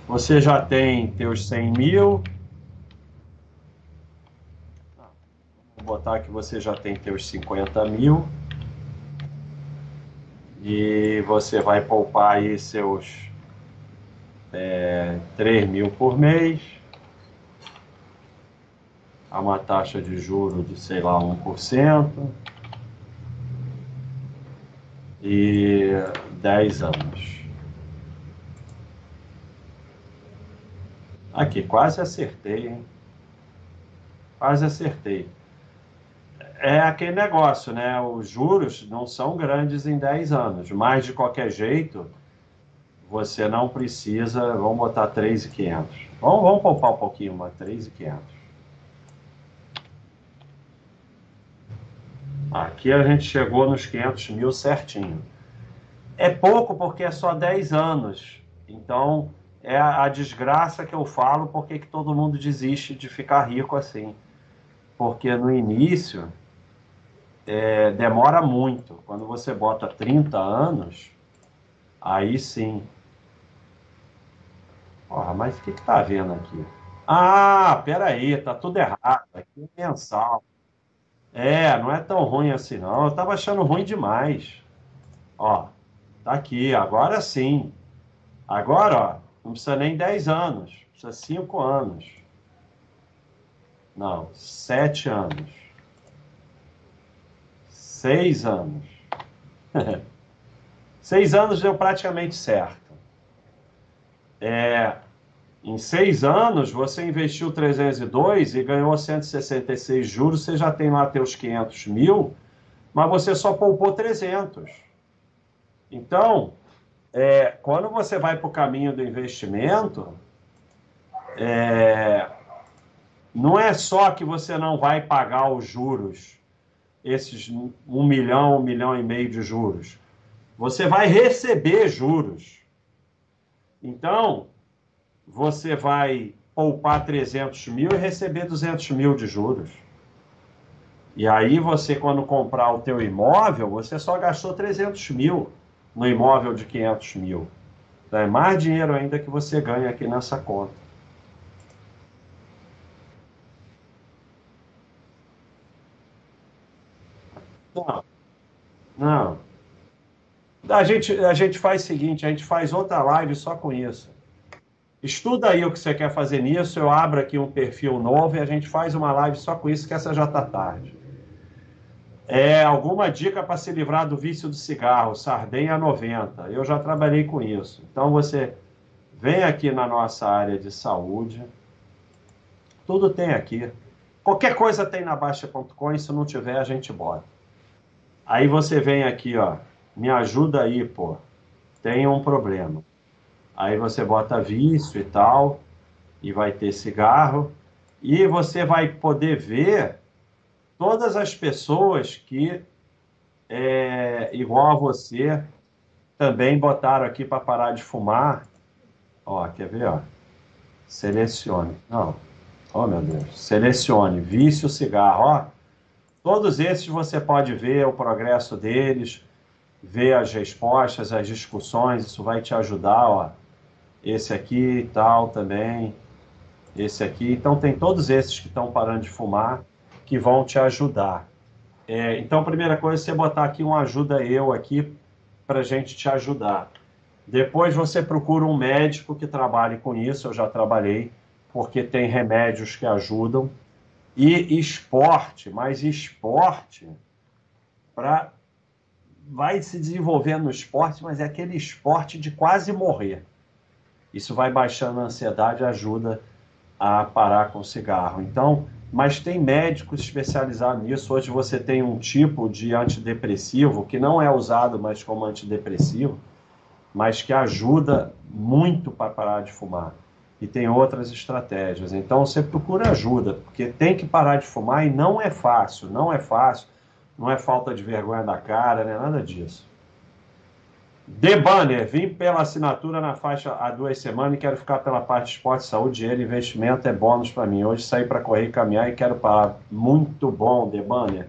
Você já tem teus 100 mil. Vou botar que você já tem teus 50 mil e você vai poupar aí seus é, 3 mil por mês a uma taxa de juro de, sei lá, 1% e 10 anos. Aqui, quase acertei, hein? Quase acertei é aquele negócio, né? Os juros não são grandes em 10 anos, mas de qualquer jeito, você não precisa. Vamos botar 3,500. Vamos, vamos poupar um pouquinho, mas 3,500. Aqui a gente chegou nos 500 mil certinho. É pouco porque é só 10 anos. Então, é a, a desgraça que eu falo porque que todo mundo desiste de ficar rico assim. Porque no início é, demora muito. Quando você bota 30 anos, aí sim. Porra, mas o que, que tá vendo aqui? Ah, peraí, tá tudo errado. Aqui é mensal. É, não é tão ruim assim, não. Eu tava achando ruim demais. Ó, tá aqui, agora sim. Agora, ó, não precisa nem 10 anos, precisa 5 anos. Não, 7 anos. Seis anos. seis anos deu praticamente certo. É, em seis anos, você investiu 302 e ganhou 166 juros, você já tem lá teus 500 mil, mas você só poupou 300. Então, é, quando você vai para o caminho do investimento, é, não é só que você não vai pagar os juros, esses um milhão, um milhão e meio de juros. Você vai receber juros. Então, você vai poupar 300 mil e receber 200 mil de juros. E aí você, quando comprar o teu imóvel, você só gastou 300 mil no imóvel de 500 mil. Então, é mais dinheiro ainda que você ganha aqui nessa conta. Não. Não. A gente, a gente faz o seguinte, a gente faz outra live só com isso. Estuda aí o que você quer fazer nisso, eu abro aqui um perfil novo e a gente faz uma live só com isso, que essa já está tarde. É, alguma dica para se livrar do vício do cigarro? Sardenha 90. Eu já trabalhei com isso. Então você vem aqui na nossa área de saúde. Tudo tem aqui. Qualquer coisa tem na Baixa.com, se não tiver, a gente bota. Aí você vem aqui, ó. Me ajuda aí, pô. Tem um problema. Aí você bota vício e tal, e vai ter cigarro. E você vai poder ver todas as pessoas que, é, igual a você, também botaram aqui para parar de fumar. Ó, quer ver? Ó? Selecione. Não. Oh, meu Deus. Selecione. Vício, cigarro. Ó. Todos esses você pode ver o progresso deles, ver as respostas, as discussões. Isso vai te ajudar. Ó. Esse aqui e tal também. Esse aqui. Então, tem todos esses que estão parando de fumar que vão te ajudar. É, então, primeira coisa é você botar aqui um ajuda eu aqui para a gente te ajudar. Depois você procura um médico que trabalhe com isso, eu já trabalhei, porque tem remédios que ajudam. E esporte, mas esporte para vai se desenvolvendo no esporte, mas é aquele esporte de quase morrer. Isso vai baixando a ansiedade, ajuda a parar com o cigarro. Então, mas tem médicos especializados nisso. Hoje você tem um tipo de antidepressivo que não é usado mais como antidepressivo, mas que ajuda muito para parar de fumar. E tem outras estratégias. Então você procura ajuda, porque tem que parar de fumar e não é fácil, não é fácil. Não é falta de vergonha da cara, não é nada disso. The Banner, vim pela assinatura na faixa há duas semanas e quero ficar pela parte de esporte, saúde, dinheiro, investimento é bônus para mim. Hoje saí para correr e caminhar e quero parar. Muito bom, The Banner.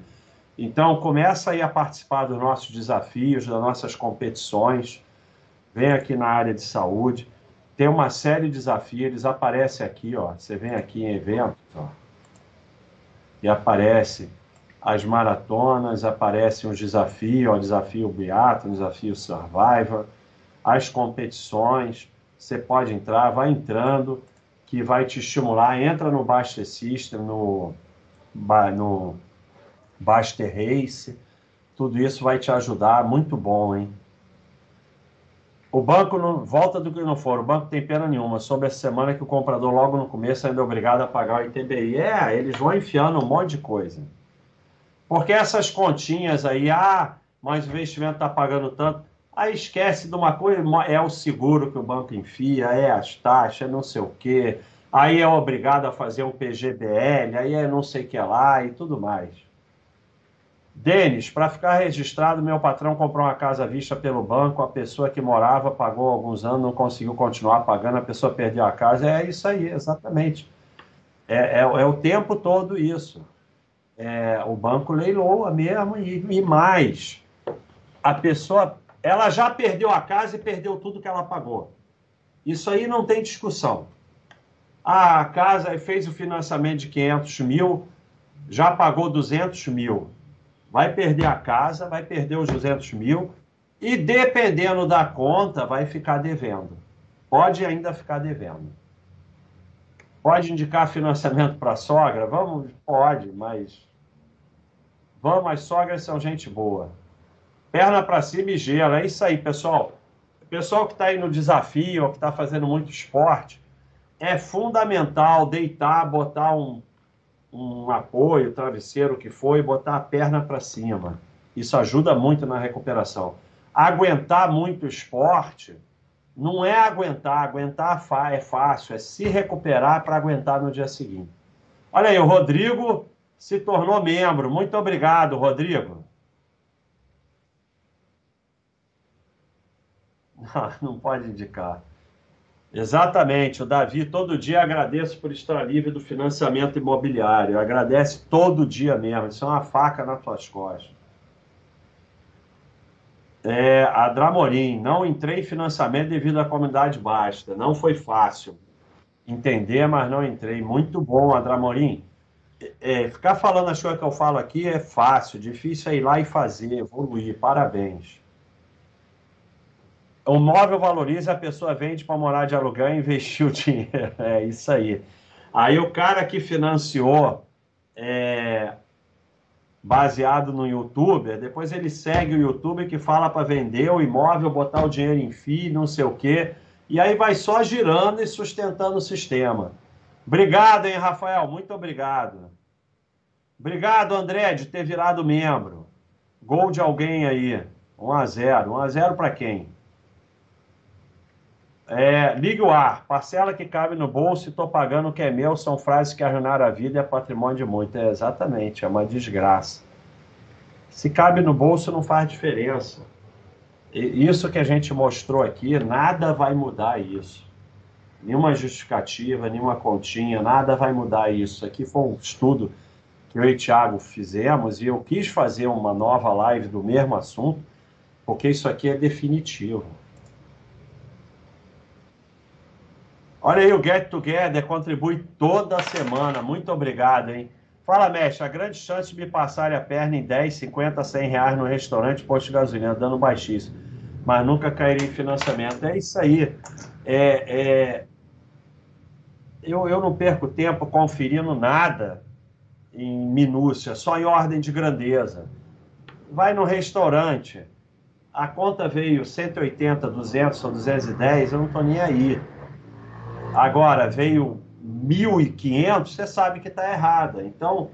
Então começa aí a participar dos nossos desafios, das nossas competições. Vem aqui na área de saúde. Tem uma série de desafios, eles aparecem aqui, ó. Você vem aqui em eventos, ó. E aparece as maratonas, aparecem os desafios, o desafio Beato, desafio Survivor, as competições, você pode entrar, vai entrando, que vai te estimular, entra no Baster System, no, no Baster Race, tudo isso vai te ajudar, muito bom, hein? O banco não volta do que não for, o banco tem pena nenhuma. Sobre essa semana que o comprador logo no começo ainda é obrigado a pagar o ITBI. É, eles vão enfiando um monte de coisa. Porque essas continhas aí, ah, mas o investimento está pagando tanto. Aí esquece de uma coisa, é o seguro que o banco enfia, é as taxas, não sei o quê. Aí é obrigado a fazer um PGBL, aí é não sei o que lá e tudo mais. Denis, para ficar registrado, meu patrão comprou uma casa vista pelo banco, a pessoa que morava pagou alguns anos, não conseguiu continuar pagando, a pessoa perdeu a casa. É isso aí, exatamente. É, é, é o tempo todo isso é, o banco leiloa mesmo e, e mais. A pessoa, ela já perdeu a casa e perdeu tudo que ela pagou. Isso aí não tem discussão. A casa fez o financiamento de 500 mil, já pagou 200 mil. Vai perder a casa, vai perder os 200 mil e, dependendo da conta, vai ficar devendo. Pode ainda ficar devendo. Pode indicar financiamento para sogra? Vamos, pode, mas Vamos, as sogras são gente boa. Perna para cima e gela. É isso aí, pessoal. Pessoal que está aí no desafio, que está fazendo muito esporte, é fundamental deitar, botar um, um apoio, travesseiro que foi, botar a perna para cima. Isso ajuda muito na recuperação. Aguentar muito esporte não é aguentar, aguentar é fácil, é se recuperar para aguentar no dia seguinte. Olha aí, o Rodrigo se tornou membro. Muito obrigado, Rodrigo. Não, não pode indicar. Exatamente, o Davi todo dia agradeço por estar livre do financiamento imobiliário. Agradece todo dia mesmo. Isso é uma faca nas tuas costas. É, a Dramorim, não entrei em financiamento devido à comunidade basta. Não foi fácil entender, mas não entrei. Muito bom, Adramorim. É, ficar falando as coisas que eu falo aqui é fácil, difícil é ir lá e fazer, evoluir. Parabéns. O móvel valoriza, a pessoa vende para morar de aluguel e investir o dinheiro. É isso aí. Aí o cara que financiou é, baseado no youtuber, depois ele segue o youtuber que fala para vender o imóvel, botar o dinheiro em FII, não sei o quê. E aí vai só girando e sustentando o sistema. Obrigado, hein, Rafael? Muito obrigado. Obrigado, André, de ter virado membro. Gol de alguém aí. 1 a 0 1 a 0 para quem? É, ligue o ar. Parcela que cabe no bolso e estou pagando o que é meu são frases que arruinaram a vida e é patrimônio de muito. É, exatamente, é uma desgraça. Se cabe no bolso, não faz diferença. E isso que a gente mostrou aqui, nada vai mudar isso. Nenhuma justificativa, nenhuma continha, nada vai mudar isso. Aqui foi um estudo que eu e o Thiago fizemos e eu quis fazer uma nova live do mesmo assunto, porque isso aqui é definitivo. Olha aí, o Get Together contribui toda semana. Muito obrigado, hein? Fala, mestre, a grande chance de me passar a perna em 10, 50, 100 reais no restaurante, posto de gasolina, dando baixíssimo. Mas nunca cairia em financiamento. É isso aí. É, é... Eu, eu não perco tempo conferindo nada em minúcia, só em ordem de grandeza. Vai no restaurante, a conta veio 180, 200 ou 210, eu não estou nem aí. Agora, veio 1.500, você sabe que está errada. Então,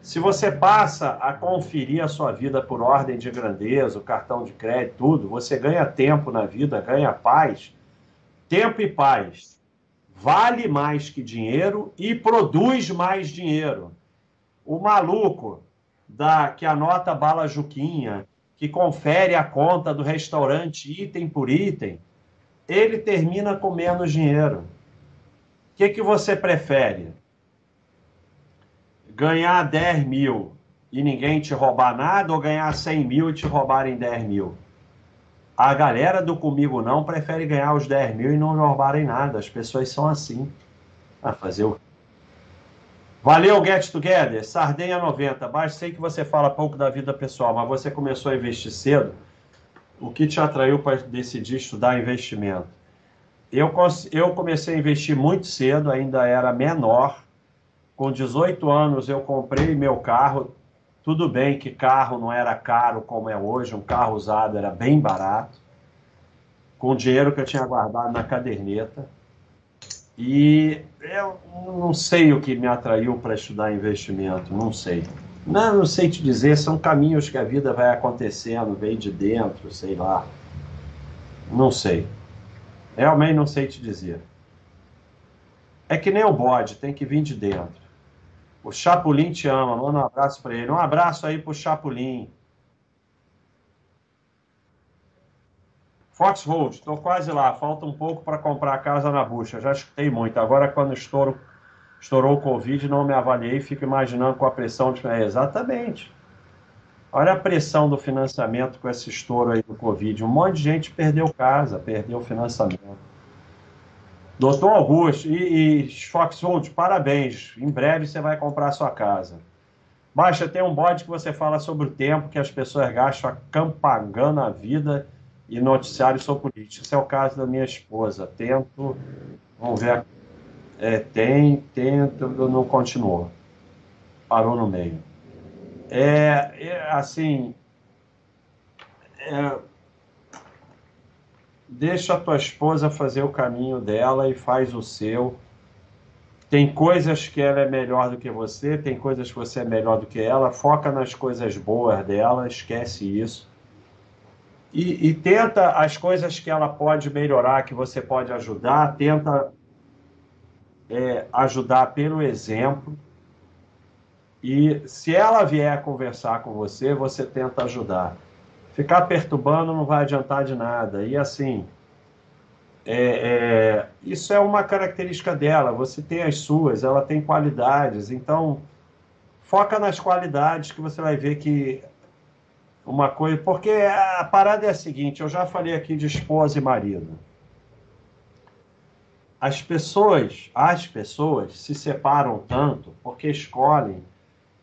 se você passa a conferir a sua vida por ordem de grandeza, o cartão de crédito, tudo, você ganha tempo na vida, ganha paz. Tempo e paz vale mais que dinheiro e produz mais dinheiro. O maluco da que anota bala Juquinha, que confere a conta do restaurante item por item, ele termina com menos dinheiro. O que, que você prefere? Ganhar 10 mil e ninguém te roubar nada ou ganhar 100 mil e te roubarem 10 mil? A galera do Comigo Não prefere ganhar os 10 mil e não roubarem nada. As pessoas são assim. Ah, fazer o. Valeu, Get Together. Sardenha 90. Mas sei que você fala pouco da vida pessoal, mas você começou a investir cedo. O que te atraiu para decidir estudar investimento? Eu, eu comecei a investir muito cedo, ainda era menor. Com 18 anos eu comprei meu carro. Tudo bem que carro não era caro como é hoje, um carro usado era bem barato. Com o dinheiro que eu tinha guardado na caderneta. E eu não sei o que me atraiu para estudar investimento, não sei. Não, não sei te dizer, são caminhos que a vida vai acontecendo, vem de dentro, sei lá. Não sei. Realmente não sei te dizer. É que nem o bode, tem que vir de dentro. O Chapulim te ama, manda um abraço para ele. Um abraço aí pro Chapulim. Foxhold, estou quase lá, falta um pouco para comprar a casa na bucha. Já escutei muito. Agora, quando estouro, estourou o Covid, não me avaliei, fico imaginando com a pressão de. É, exatamente. Olha a pressão do financiamento com esse estouro aí do Covid. Um monte de gente perdeu casa, perdeu financiamento. Doutor Augusto e, e Foxhold, parabéns. Em breve você vai comprar sua casa. Baixa, tem um bode que você fala sobre o tempo que as pessoas gastam acampagando a vida e noticiário sobre política. Esse é o caso da minha esposa. Tento, vamos ver. É, tem, tento, não continuou. Parou no meio. É, é assim, é, deixa a tua esposa fazer o caminho dela e faz o seu. Tem coisas que ela é melhor do que você, tem coisas que você é melhor do que ela. Foca nas coisas boas dela, esquece isso. E, e tenta as coisas que ela pode melhorar, que você pode ajudar, tenta é, ajudar pelo exemplo. E se ela vier conversar com você, você tenta ajudar. Ficar perturbando não vai adiantar de nada. E assim, é, é, isso é uma característica dela. Você tem as suas, ela tem qualidades. Então, foca nas qualidades que você vai ver que uma coisa. Porque a parada é a seguinte: eu já falei aqui de esposa e marido. As pessoas, as pessoas se separam tanto porque escolhem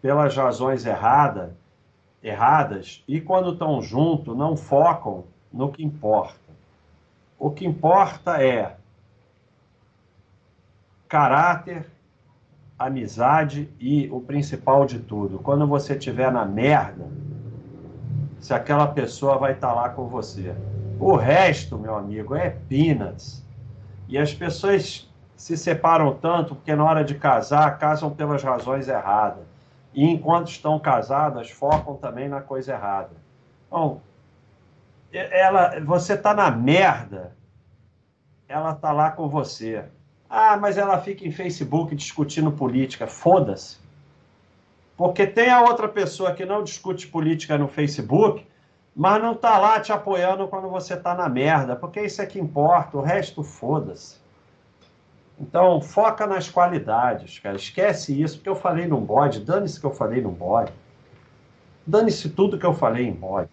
pelas razões erradas, erradas e quando estão juntos não focam no que importa. O que importa é caráter, amizade e o principal de tudo. Quando você estiver na merda, se aquela pessoa vai estar tá lá com você. O resto, meu amigo, é peanuts. E as pessoas se separam tanto porque na hora de casar, casam pelas razões erradas. E enquanto estão casadas, focam também na coisa errada. Então, ela, você tá na merda, ela tá lá com você. Ah, mas ela fica em Facebook discutindo política. Foda-se. Porque tem a outra pessoa que não discute política no Facebook, mas não tá lá te apoiando quando você tá na merda, porque isso é que importa, o resto foda-se. Então, foca nas qualidades, cara. Esquece isso, porque eu falei num bode, dane-se que eu falei num bode. Dane-se tudo que eu falei em bode.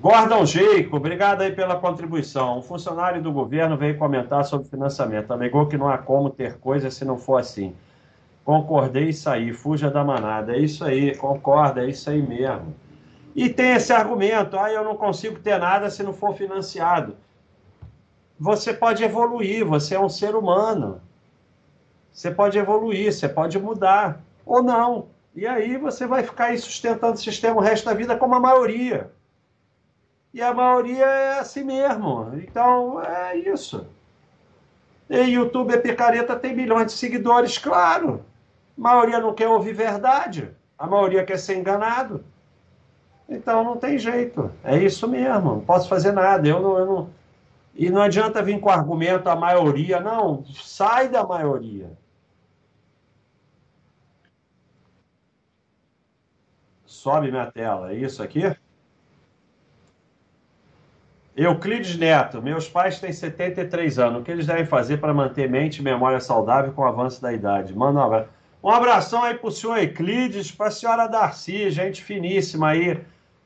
Gordon Jeico, obrigado aí pela contribuição. Um funcionário do governo veio comentar sobre financiamento. Alegou que não há como ter coisa se não for assim. Concordei e saí, fuja da manada. É isso aí, concorda, é isso aí mesmo. E tem esse argumento, ah, eu não consigo ter nada se não for financiado. Você pode evoluir, você é um ser humano. Você pode evoluir, você pode mudar, ou não. E aí você vai ficar aí sustentando o sistema o resto da vida como a maioria. E a maioria é assim mesmo. Então, é isso. E YouTube é picareta, tem milhões de seguidores, claro. A maioria não quer ouvir verdade. A maioria quer ser enganado. Então, não tem jeito. É isso mesmo. Não posso fazer nada. Eu não, eu não... E não adianta vir com argumento a maioria. Não, sai da maioria. Sobe minha tela. É isso aqui? Euclides Neto, meus pais têm 73 anos. O que eles devem fazer para manter mente e memória saudável com o avanço da idade? Manda um abraço. Um abração aí para o senhor Euclides, para a senhora Darcy, gente finíssima aí,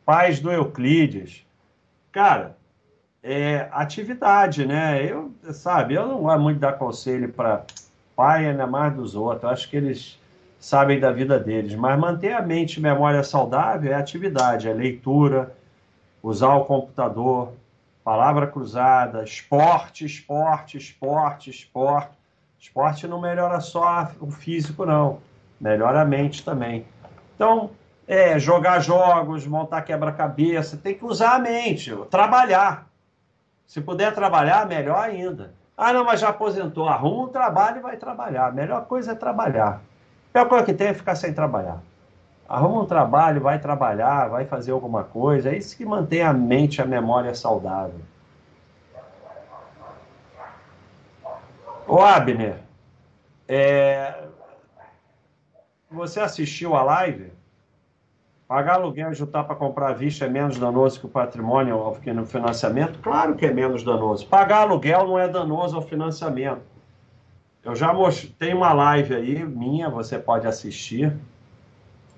pais do Euclides. Cara, é atividade, né? Eu, sabe, eu não gosto muito dar conselho para pai, ainda mais dos outros. Acho que eles sabem da vida deles. Mas manter a mente e memória saudável é atividade, é leitura, usar o computador, palavra cruzada, esporte, esporte, esporte, esporte. Esporte não melhora só o físico, não. Melhora a mente também. Então, é, jogar jogos, montar quebra-cabeça, tem que usar a mente, trabalhar. Se puder trabalhar, melhor ainda. Ah, não, mas já aposentou. Arruma um trabalho e vai trabalhar. A melhor coisa é trabalhar. A pior coisa que tem é ficar sem trabalhar. Arruma um trabalho, vai trabalhar, vai fazer alguma coisa. É isso que mantém a mente, a memória saudável. Ô, Abner, é... você assistiu a live? Pagar aluguel e juntar para comprar à vista é menos danoso que o patrimônio que no financiamento? Claro que é menos danoso. Pagar aluguel não é danoso ao financiamento. Eu já mostrei, tem uma live aí minha, você pode assistir.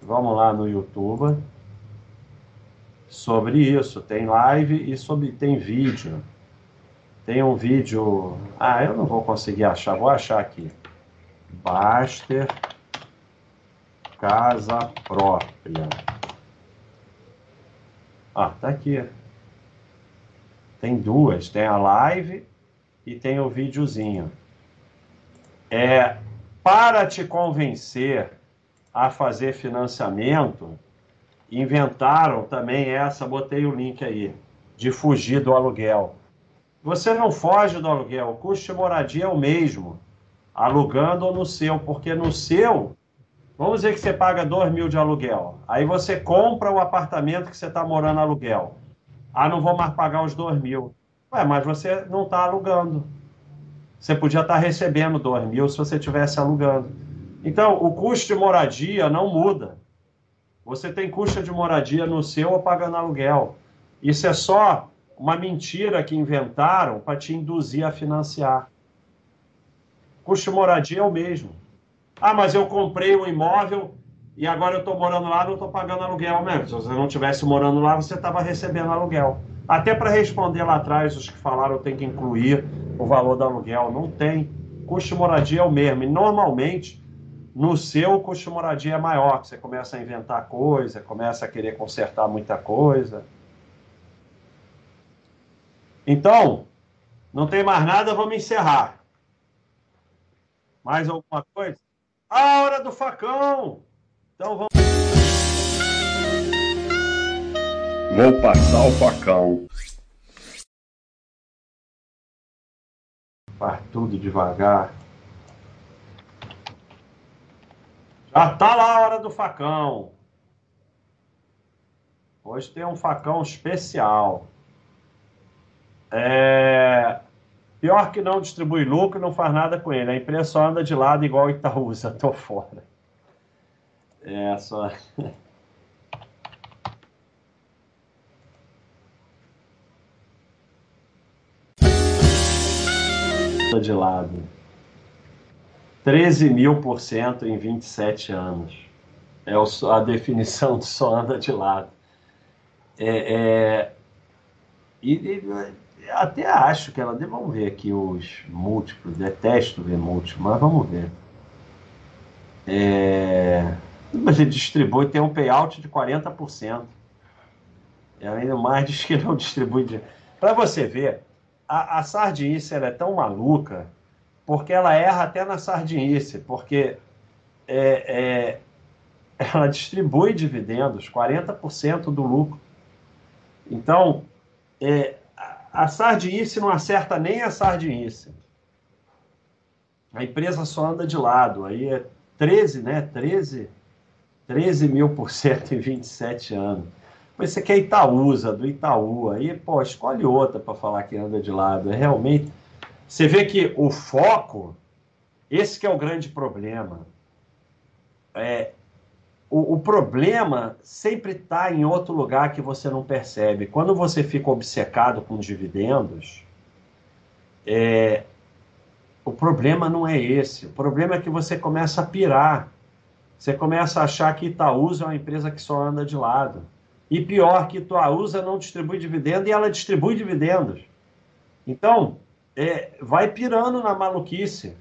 Vamos lá no YouTube. Sobre isso, tem live e sobre tem vídeo. Tem um vídeo. Ah, eu não vou conseguir achar, vou achar aqui. Baster Casa Própria. Ah, tá aqui. Tem duas, tem a live e tem o videozinho. É para te convencer a fazer financiamento, inventaram também essa, botei o link aí, de fugir do aluguel. Você não foge do aluguel, o custo de moradia é o mesmo. alugando ou no seu, porque no seu, vamos dizer que você paga 2 mil de aluguel, aí você compra o apartamento que você está morando aluguel. Ah, não vou mais pagar os 2 mil. Ué, mas você não está alugando. Você podia estar tá recebendo 2 mil se você estivesse alugando. Então, o custo de moradia não muda. Você tem custo de moradia no seu ou pagando aluguel. Isso é só uma mentira que inventaram para te induzir a financiar. Custo de moradia é o mesmo. Ah, mas eu comprei um imóvel e agora eu estou morando lá, não estou pagando aluguel mesmo. Se você não tivesse morando lá, você estava recebendo aluguel. Até para responder lá atrás, os que falaram tem que incluir o valor do aluguel. Não tem. Custo de moradia é o mesmo. E normalmente, no seu, o custo de moradia é maior. Você começa a inventar coisa, começa a querer consertar muita coisa. Então, não tem mais nada, vamos encerrar. Mais alguma coisa? A hora do facão! Então vamos. Vou passar o facão. Faz tudo devagar. Já tá lá a hora do facão. Hoje tem um facão especial. É... Pior que não distribui lucro, não faz nada com ele. A empresa só anda de lado igual Itaúsa. Tô fora. É, só. de lado. 13 mil por cento em 27 anos. É a definição de só anda de lado. É, é, e, e, até acho que ela. Vamos ver aqui os múltiplos. Detesto ver múltiplos, mas vamos ver. É, mas ele distribui, tem um payout de 40%. E ainda mais diz que não distribui. De... Para você ver, a, a sardinice é tão maluca porque ela erra até na sardinice, porque é, é, ela distribui dividendos, 40% do lucro. Então, é, a sardinice não acerta nem a sardinice. A empresa só anda de lado. Aí é 13, né? 13, 13 mil por cento em 27 anos. Mas você quer Itaúsa, do Itaú. Aí, pô, escolhe outra para falar que anda de lado. É realmente. Você vê que o foco, esse que é o grande problema. É, o, o problema sempre está em outro lugar que você não percebe. Quando você fica obcecado com dividendos, é, o problema não é esse. O problema é que você começa a pirar. Você começa a achar que Itaúsa é uma empresa que só anda de lado. E pior, que Itaúsa não distribui dividendo e ela distribui dividendos. Então, é, vai pirando na maluquice.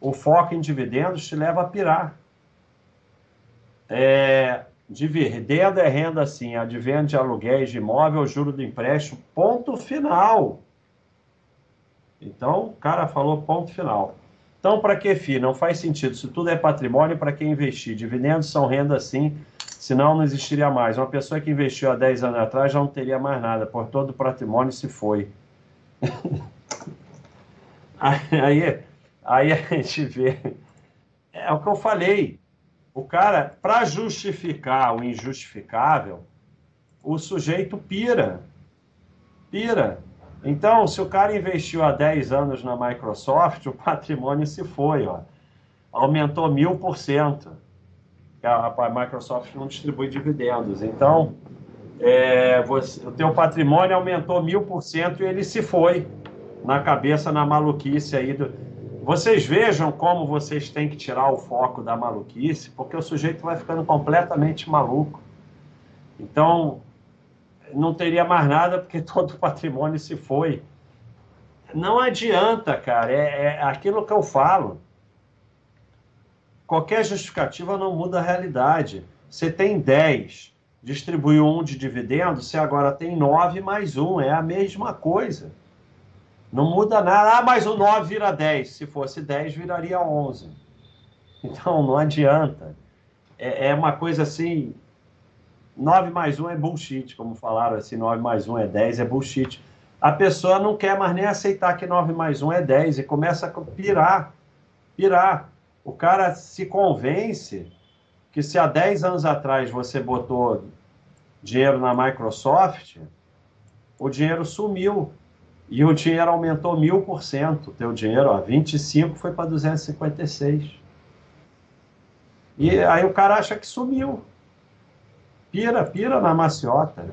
O foco em dividendos te leva a pirar. É, dividendo é renda assim, advento de aluguéis de imóvel, juro do empréstimo, ponto final. Então, o cara falou ponto final. Então, para que FI? Não faz sentido. Se tudo é patrimônio, para que investir? Dividendos são renda sim, senão não existiria mais. Uma pessoa que investiu há 10 anos atrás já não teria mais nada, por todo o patrimônio se foi. aí, aí a gente vê. É o que eu falei. O cara, para justificar o injustificável, o sujeito pira. Pira. Então, se o cara investiu há 10 anos na Microsoft, o patrimônio se foi, ó. Aumentou mil por cento. A Microsoft não distribui dividendos. Então, é, você, o teu patrimônio aumentou mil por cento e ele se foi na cabeça, na maluquice aí do, vocês vejam como vocês têm que tirar o foco da maluquice, porque o sujeito vai ficando completamente maluco. Então, não teria mais nada porque todo o patrimônio se foi. Não adianta, cara, é, é aquilo que eu falo. Qualquer justificativa não muda a realidade. Você tem 10, distribuiu um de dividendo, você agora tem 9 mais um, é a mesma coisa. Não muda nada. Ah, mas o 9 vira 10. Se fosse 10, viraria 11. Então, não adianta. É, é uma coisa assim. 9 mais 1 é bullshit, como falaram assim, 9 mais 1 é 10, é bullshit. A pessoa não quer mais nem aceitar que 9 mais 1 é 10 e começa a pirar. pirar. O cara se convence que se há 10 anos atrás você botou dinheiro na Microsoft, o dinheiro sumiu. E o dinheiro aumentou mil por cento. Teu dinheiro, ó, 25 foi para 256. E aí o cara acha que sumiu. Pira, pira na maciota.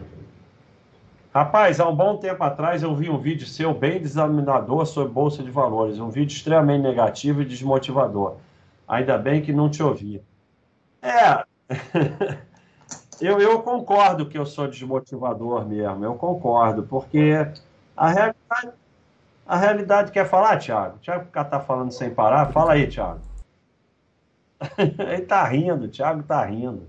Rapaz, há um bom tempo atrás eu vi um vídeo seu bem desanimador sobre Bolsa de Valores. Um vídeo extremamente negativo e desmotivador. Ainda bem que não te ouvi. É. eu, eu concordo que eu sou desmotivador mesmo. Eu concordo, porque a realidade, a realidade quer falar, Thiago? Thiago está falando sem parar. Fala aí, Thiago. Ele está rindo, o Thiago está rindo.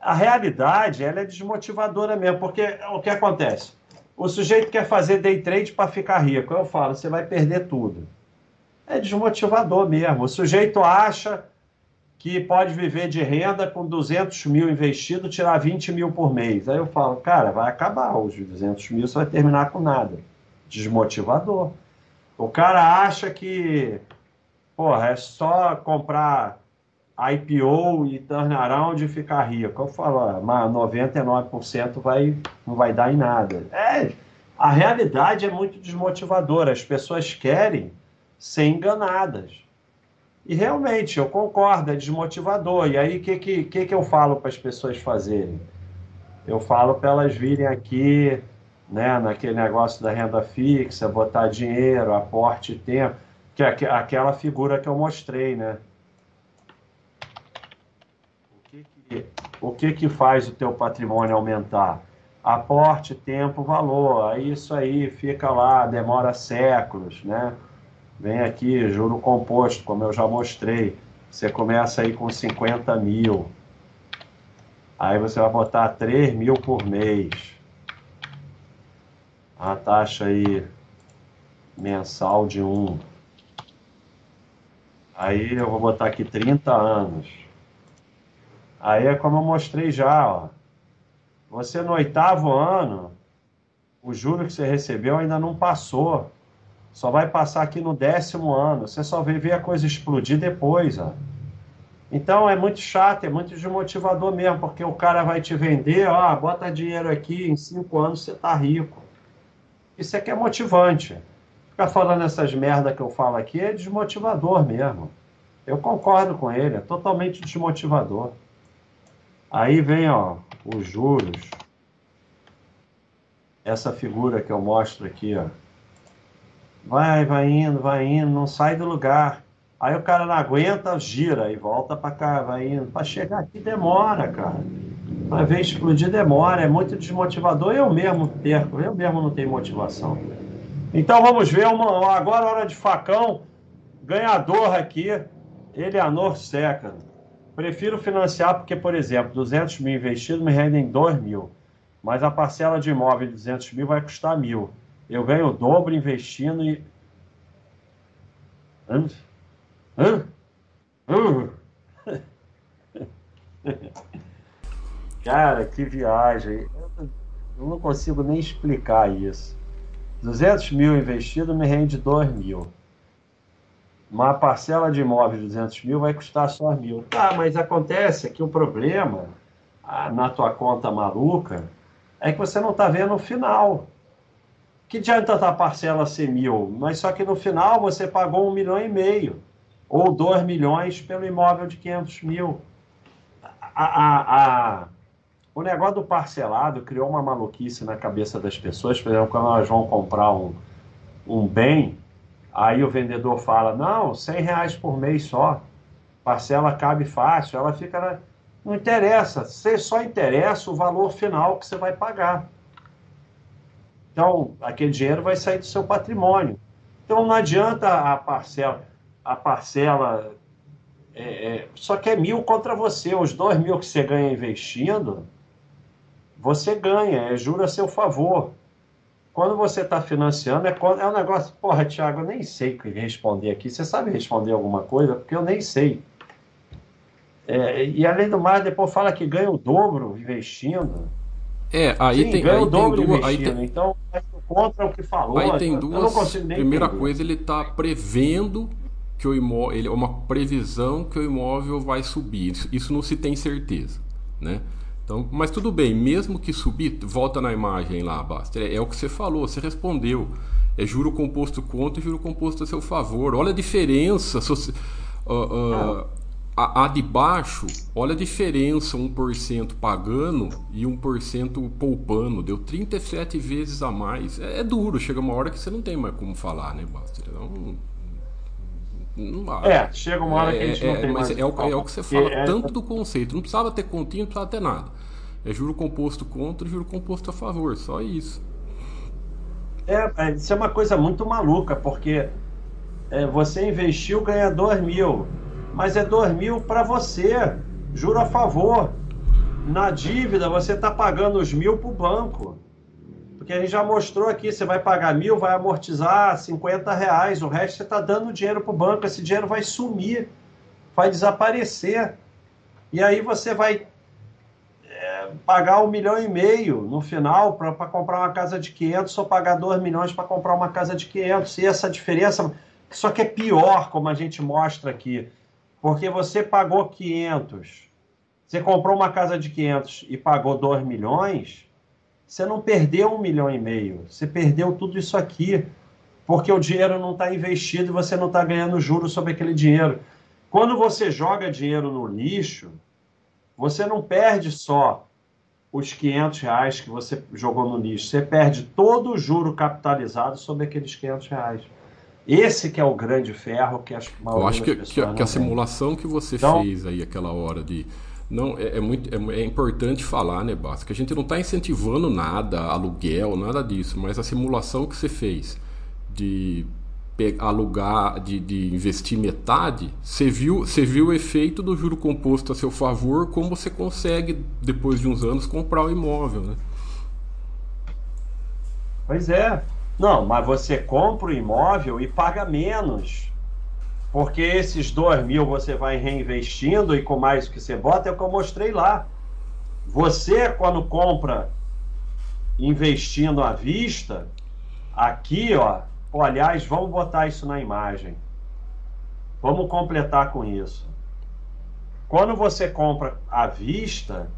A realidade ela é desmotivadora mesmo, porque o que acontece? O sujeito quer fazer day trade para ficar rico. Eu falo, você vai perder tudo. É desmotivador mesmo. O sujeito acha que pode viver de renda com 200 mil investido, tirar 20 mil por mês. Aí eu falo, cara, vai acabar os 200 mil, você vai terminar com nada. Desmotivador. O cara acha que, porra, é só comprar IPO e turnaround e ficar rico. Eu falo, mas 99% vai, não vai dar em nada. É, a realidade é muito desmotivadora. As pessoas querem ser enganadas. E realmente, eu concordo, é desmotivador. E aí, o que, que, que, que eu falo para as pessoas fazerem? Eu falo para elas virem aqui, né, naquele negócio da renda fixa, botar dinheiro, aporte tempo, que é aquela figura que eu mostrei, né? o que, que faz o teu patrimônio aumentar? Aporte, tempo, valor. Aí isso aí fica lá, demora séculos, né? Vem aqui, juro composto, como eu já mostrei. Você começa aí com 50 mil. Aí você vai botar 3 mil por mês. A taxa aí mensal de 1. Aí eu vou botar aqui 30 anos. Aí é como eu mostrei já, ó. Você no oitavo ano, o juro que você recebeu ainda não passou. Só vai passar aqui no décimo ano. Você só vai ver a coisa explodir depois, ó. Então é muito chato, é muito desmotivador mesmo, porque o cara vai te vender, ó, bota dinheiro aqui, em cinco anos você tá rico. Isso é que é motivante. Ficar falando essas merda que eu falo aqui é desmotivador mesmo. Eu concordo com ele, é totalmente desmotivador. Aí vem ó, os juros. Essa figura que eu mostro aqui, ó. Vai, vai indo, vai indo, não sai do lugar. Aí o cara não aguenta, gira e volta para cá, vai indo. Para chegar aqui demora, cara. Para ver explodir demora, é muito desmotivador. Eu mesmo perco, eu mesmo não tenho motivação. Então vamos ver uma, agora hora de facão. Ganhador aqui, Eleanor Seca. Prefiro financiar porque, por exemplo, 200 mil investido me rendem 2 mil, mas a parcela de imóvel de 200 mil vai custar mil. Eu ganho o dobro investindo e. Hã? Hã? Hã? Cara, que viagem. Eu não consigo nem explicar isso. 200 mil investido me rende 2 mil uma parcela de imóvel de 200 mil vai custar só mil. Tá, mas acontece que o problema ah, na tua conta maluca é que você não está vendo o final. Que adianta a parcela ser mil, mas só que no final você pagou um milhão e meio ou dois milhões pelo imóvel de 500 mil. A, a, a, o negócio do parcelado criou uma maluquice na cabeça das pessoas. Por exemplo, quando elas vão comprar um, um bem, Aí o vendedor fala: não, 100 reais por mês só, parcela cabe fácil. Ela fica. Na... Não interessa, você só interessa o valor final que você vai pagar. Então, aquele dinheiro vai sair do seu patrimônio. Então, não adianta a parcela. A parcela é, é, só que é mil contra você. Os dois mil que você ganha investindo, você ganha, é juro a seu favor. Quando você está financiando, é, é um negócio. Porra, Thiago, eu nem sei o que responder aqui. Você sabe responder alguma coisa? Porque eu nem sei. É, e além do mais, depois fala que ganha o dobro investindo. É, aí Sim, tem. Aí o dobro duas, investindo. Tem... Então, contra o que falou. Aí tem duas. Primeira entender. coisa, ele está prevendo que o imóvel, ele é uma previsão que o imóvel vai subir. Isso, isso não se tem certeza, né? Então, mas tudo bem, mesmo que subir, volta na imagem lá, Basta. É, é o que você falou, você respondeu. É juro composto contra e juro composto a seu favor. Olha a diferença. Uh, uh, a, a, de baixo, olha a diferença, 1% pagando e 1% poupando. Deu 37 vezes a mais. É, é, duro, chega uma hora que você não tem mais como falar, né, Basta? Então, não, é, chega uma hora que a gente é, não tem mas mais. É o, é o que você fala, é, tanto do conceito. Não precisava ter continho, não precisava ter nada. É juro composto contra e juro composto a favor, só isso. É, isso é uma coisa muito maluca, porque é, você investiu, ganha 2 mil, mas é 2 mil para você, juro a favor. Na dívida, você está pagando os mil para o banco. Porque a gente já mostrou aqui, você vai pagar mil, vai amortizar 50 reais, o resto você está dando dinheiro para o banco, esse dinheiro vai sumir, vai desaparecer. E aí você vai pagar um milhão e meio no final para comprar uma casa de 500 ou pagar 2 milhões para comprar uma casa de 500. E essa diferença, só que é pior, como a gente mostra aqui, porque você pagou 500, você comprou uma casa de 500 e pagou 2 milhões, você não perdeu um milhão e meio, você perdeu tudo isso aqui, porque o dinheiro não está investido e você não está ganhando juros sobre aquele dinheiro. Quando você joga dinheiro no lixo, você não perde só os 500 reais que você jogou no lixo. Você perde todo o juro capitalizado sobre aqueles 500 reais. Esse que é o grande ferro que as Eu acho que, que, que a simulação que você então, fez aí aquela hora de não é, é muito é, é, importante falar, né, Basta, que a gente não está incentivando nada, aluguel, nada disso, mas a simulação que você fez de alugar, de, de investir metade, você viu, você viu o efeito do juro composto a seu favor, como você consegue, depois de uns anos, comprar o imóvel, né? Pois é. Não, mas você compra o imóvel e paga menos. Porque esses dois mil você vai reinvestindo e com mais que você bota é o que eu mostrei lá. Você, quando compra investindo à vista, aqui, ó, Oh, aliás, vamos botar isso na imagem. Vamos completar com isso. Quando você compra à vista,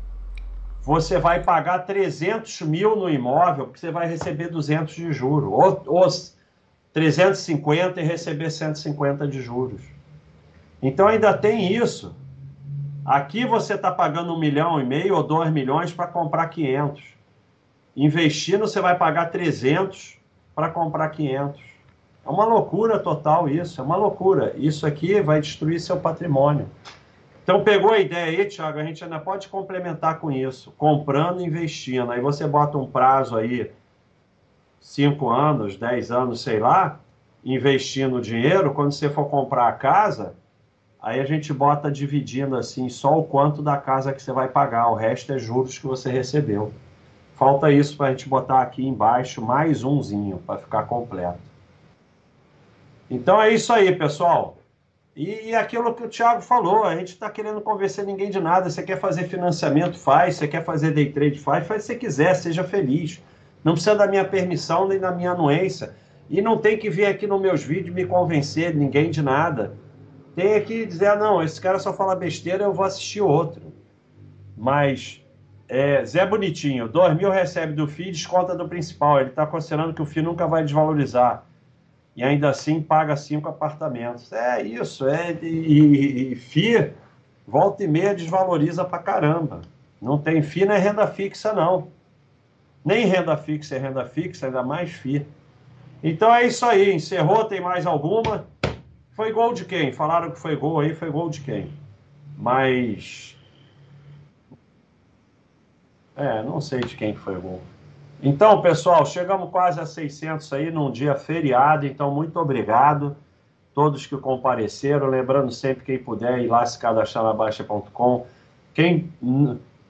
você vai pagar 300 mil no imóvel, porque você vai receber 200 de juros. Ou, ou 350 e receber 150 de juros. Então ainda tem isso. Aqui você está pagando um milhão e meio ou dois milhões para comprar 500. Investindo, você vai pagar 300 para comprar 500. É uma loucura total isso, é uma loucura. Isso aqui vai destruir seu patrimônio. Então pegou a ideia aí, Thiago, a gente ainda pode complementar com isso, comprando e investindo. Aí você bota um prazo aí, 5 anos, 10 anos, sei lá, investindo dinheiro, quando você for comprar a casa, aí a gente bota dividindo assim, só o quanto da casa que você vai pagar, o resto é juros que você recebeu. Falta isso para a gente botar aqui embaixo mais umzinho para ficar completo. Então é isso aí, pessoal. E, e aquilo que o Thiago falou, a gente está querendo convencer ninguém de nada. Você quer fazer financiamento, faz. Você quer fazer day trade, faz. Faz se quiser, seja feliz. Não precisa da minha permissão nem da minha anuência. E não tem que vir aqui nos meus vídeos me convencer ninguém de nada. Tem que dizer, ah, não, esse cara só fala besteira, eu vou assistir outro. Mas é, Zé Bonitinho, 2 mil recebe do FII, desconta do principal. Ele está considerando que o FII nunca vai desvalorizar. E ainda assim paga cinco apartamentos. É isso, é. E, e FII, volta e meia desvaloriza pra caramba. Não tem FII, não é renda fixa, não. Nem renda fixa é renda fixa, ainda mais FII. Então é isso aí. Encerrou, tem mais alguma? Foi gol de quem? Falaram que foi gol aí, foi gol de quem? Mas é, não sei de quem foi o gol. Então, pessoal, chegamos quase a 600 aí num dia feriado, então muito obrigado todos que compareceram, lembrando sempre quem puder ir lá se cadastrar na Baixa.com, quem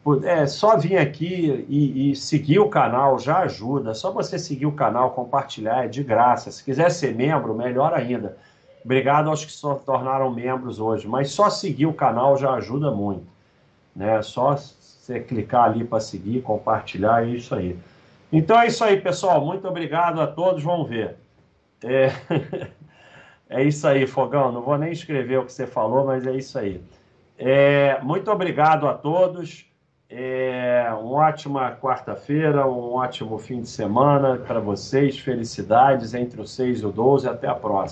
puder, só vir aqui e, e, seguir o canal já ajuda, só você seguir o canal, compartilhar, é de graça, se quiser ser membro, melhor ainda. Obrigado aos que se tornaram membros hoje, mas só seguir o canal já ajuda muito, né? Só você clicar ali para seguir, compartilhar, é isso aí. Então é isso aí, pessoal. Muito obrigado a todos. Vamos ver. É... É isso aí, Fogão. Não vou nem escrever o que você falou, mas é isso aí. É, muito obrigado a todos. É, uma ótima quarta-feira, um ótimo fim de semana para vocês. Felicidades entre o 6 e o 12. Até a próxima.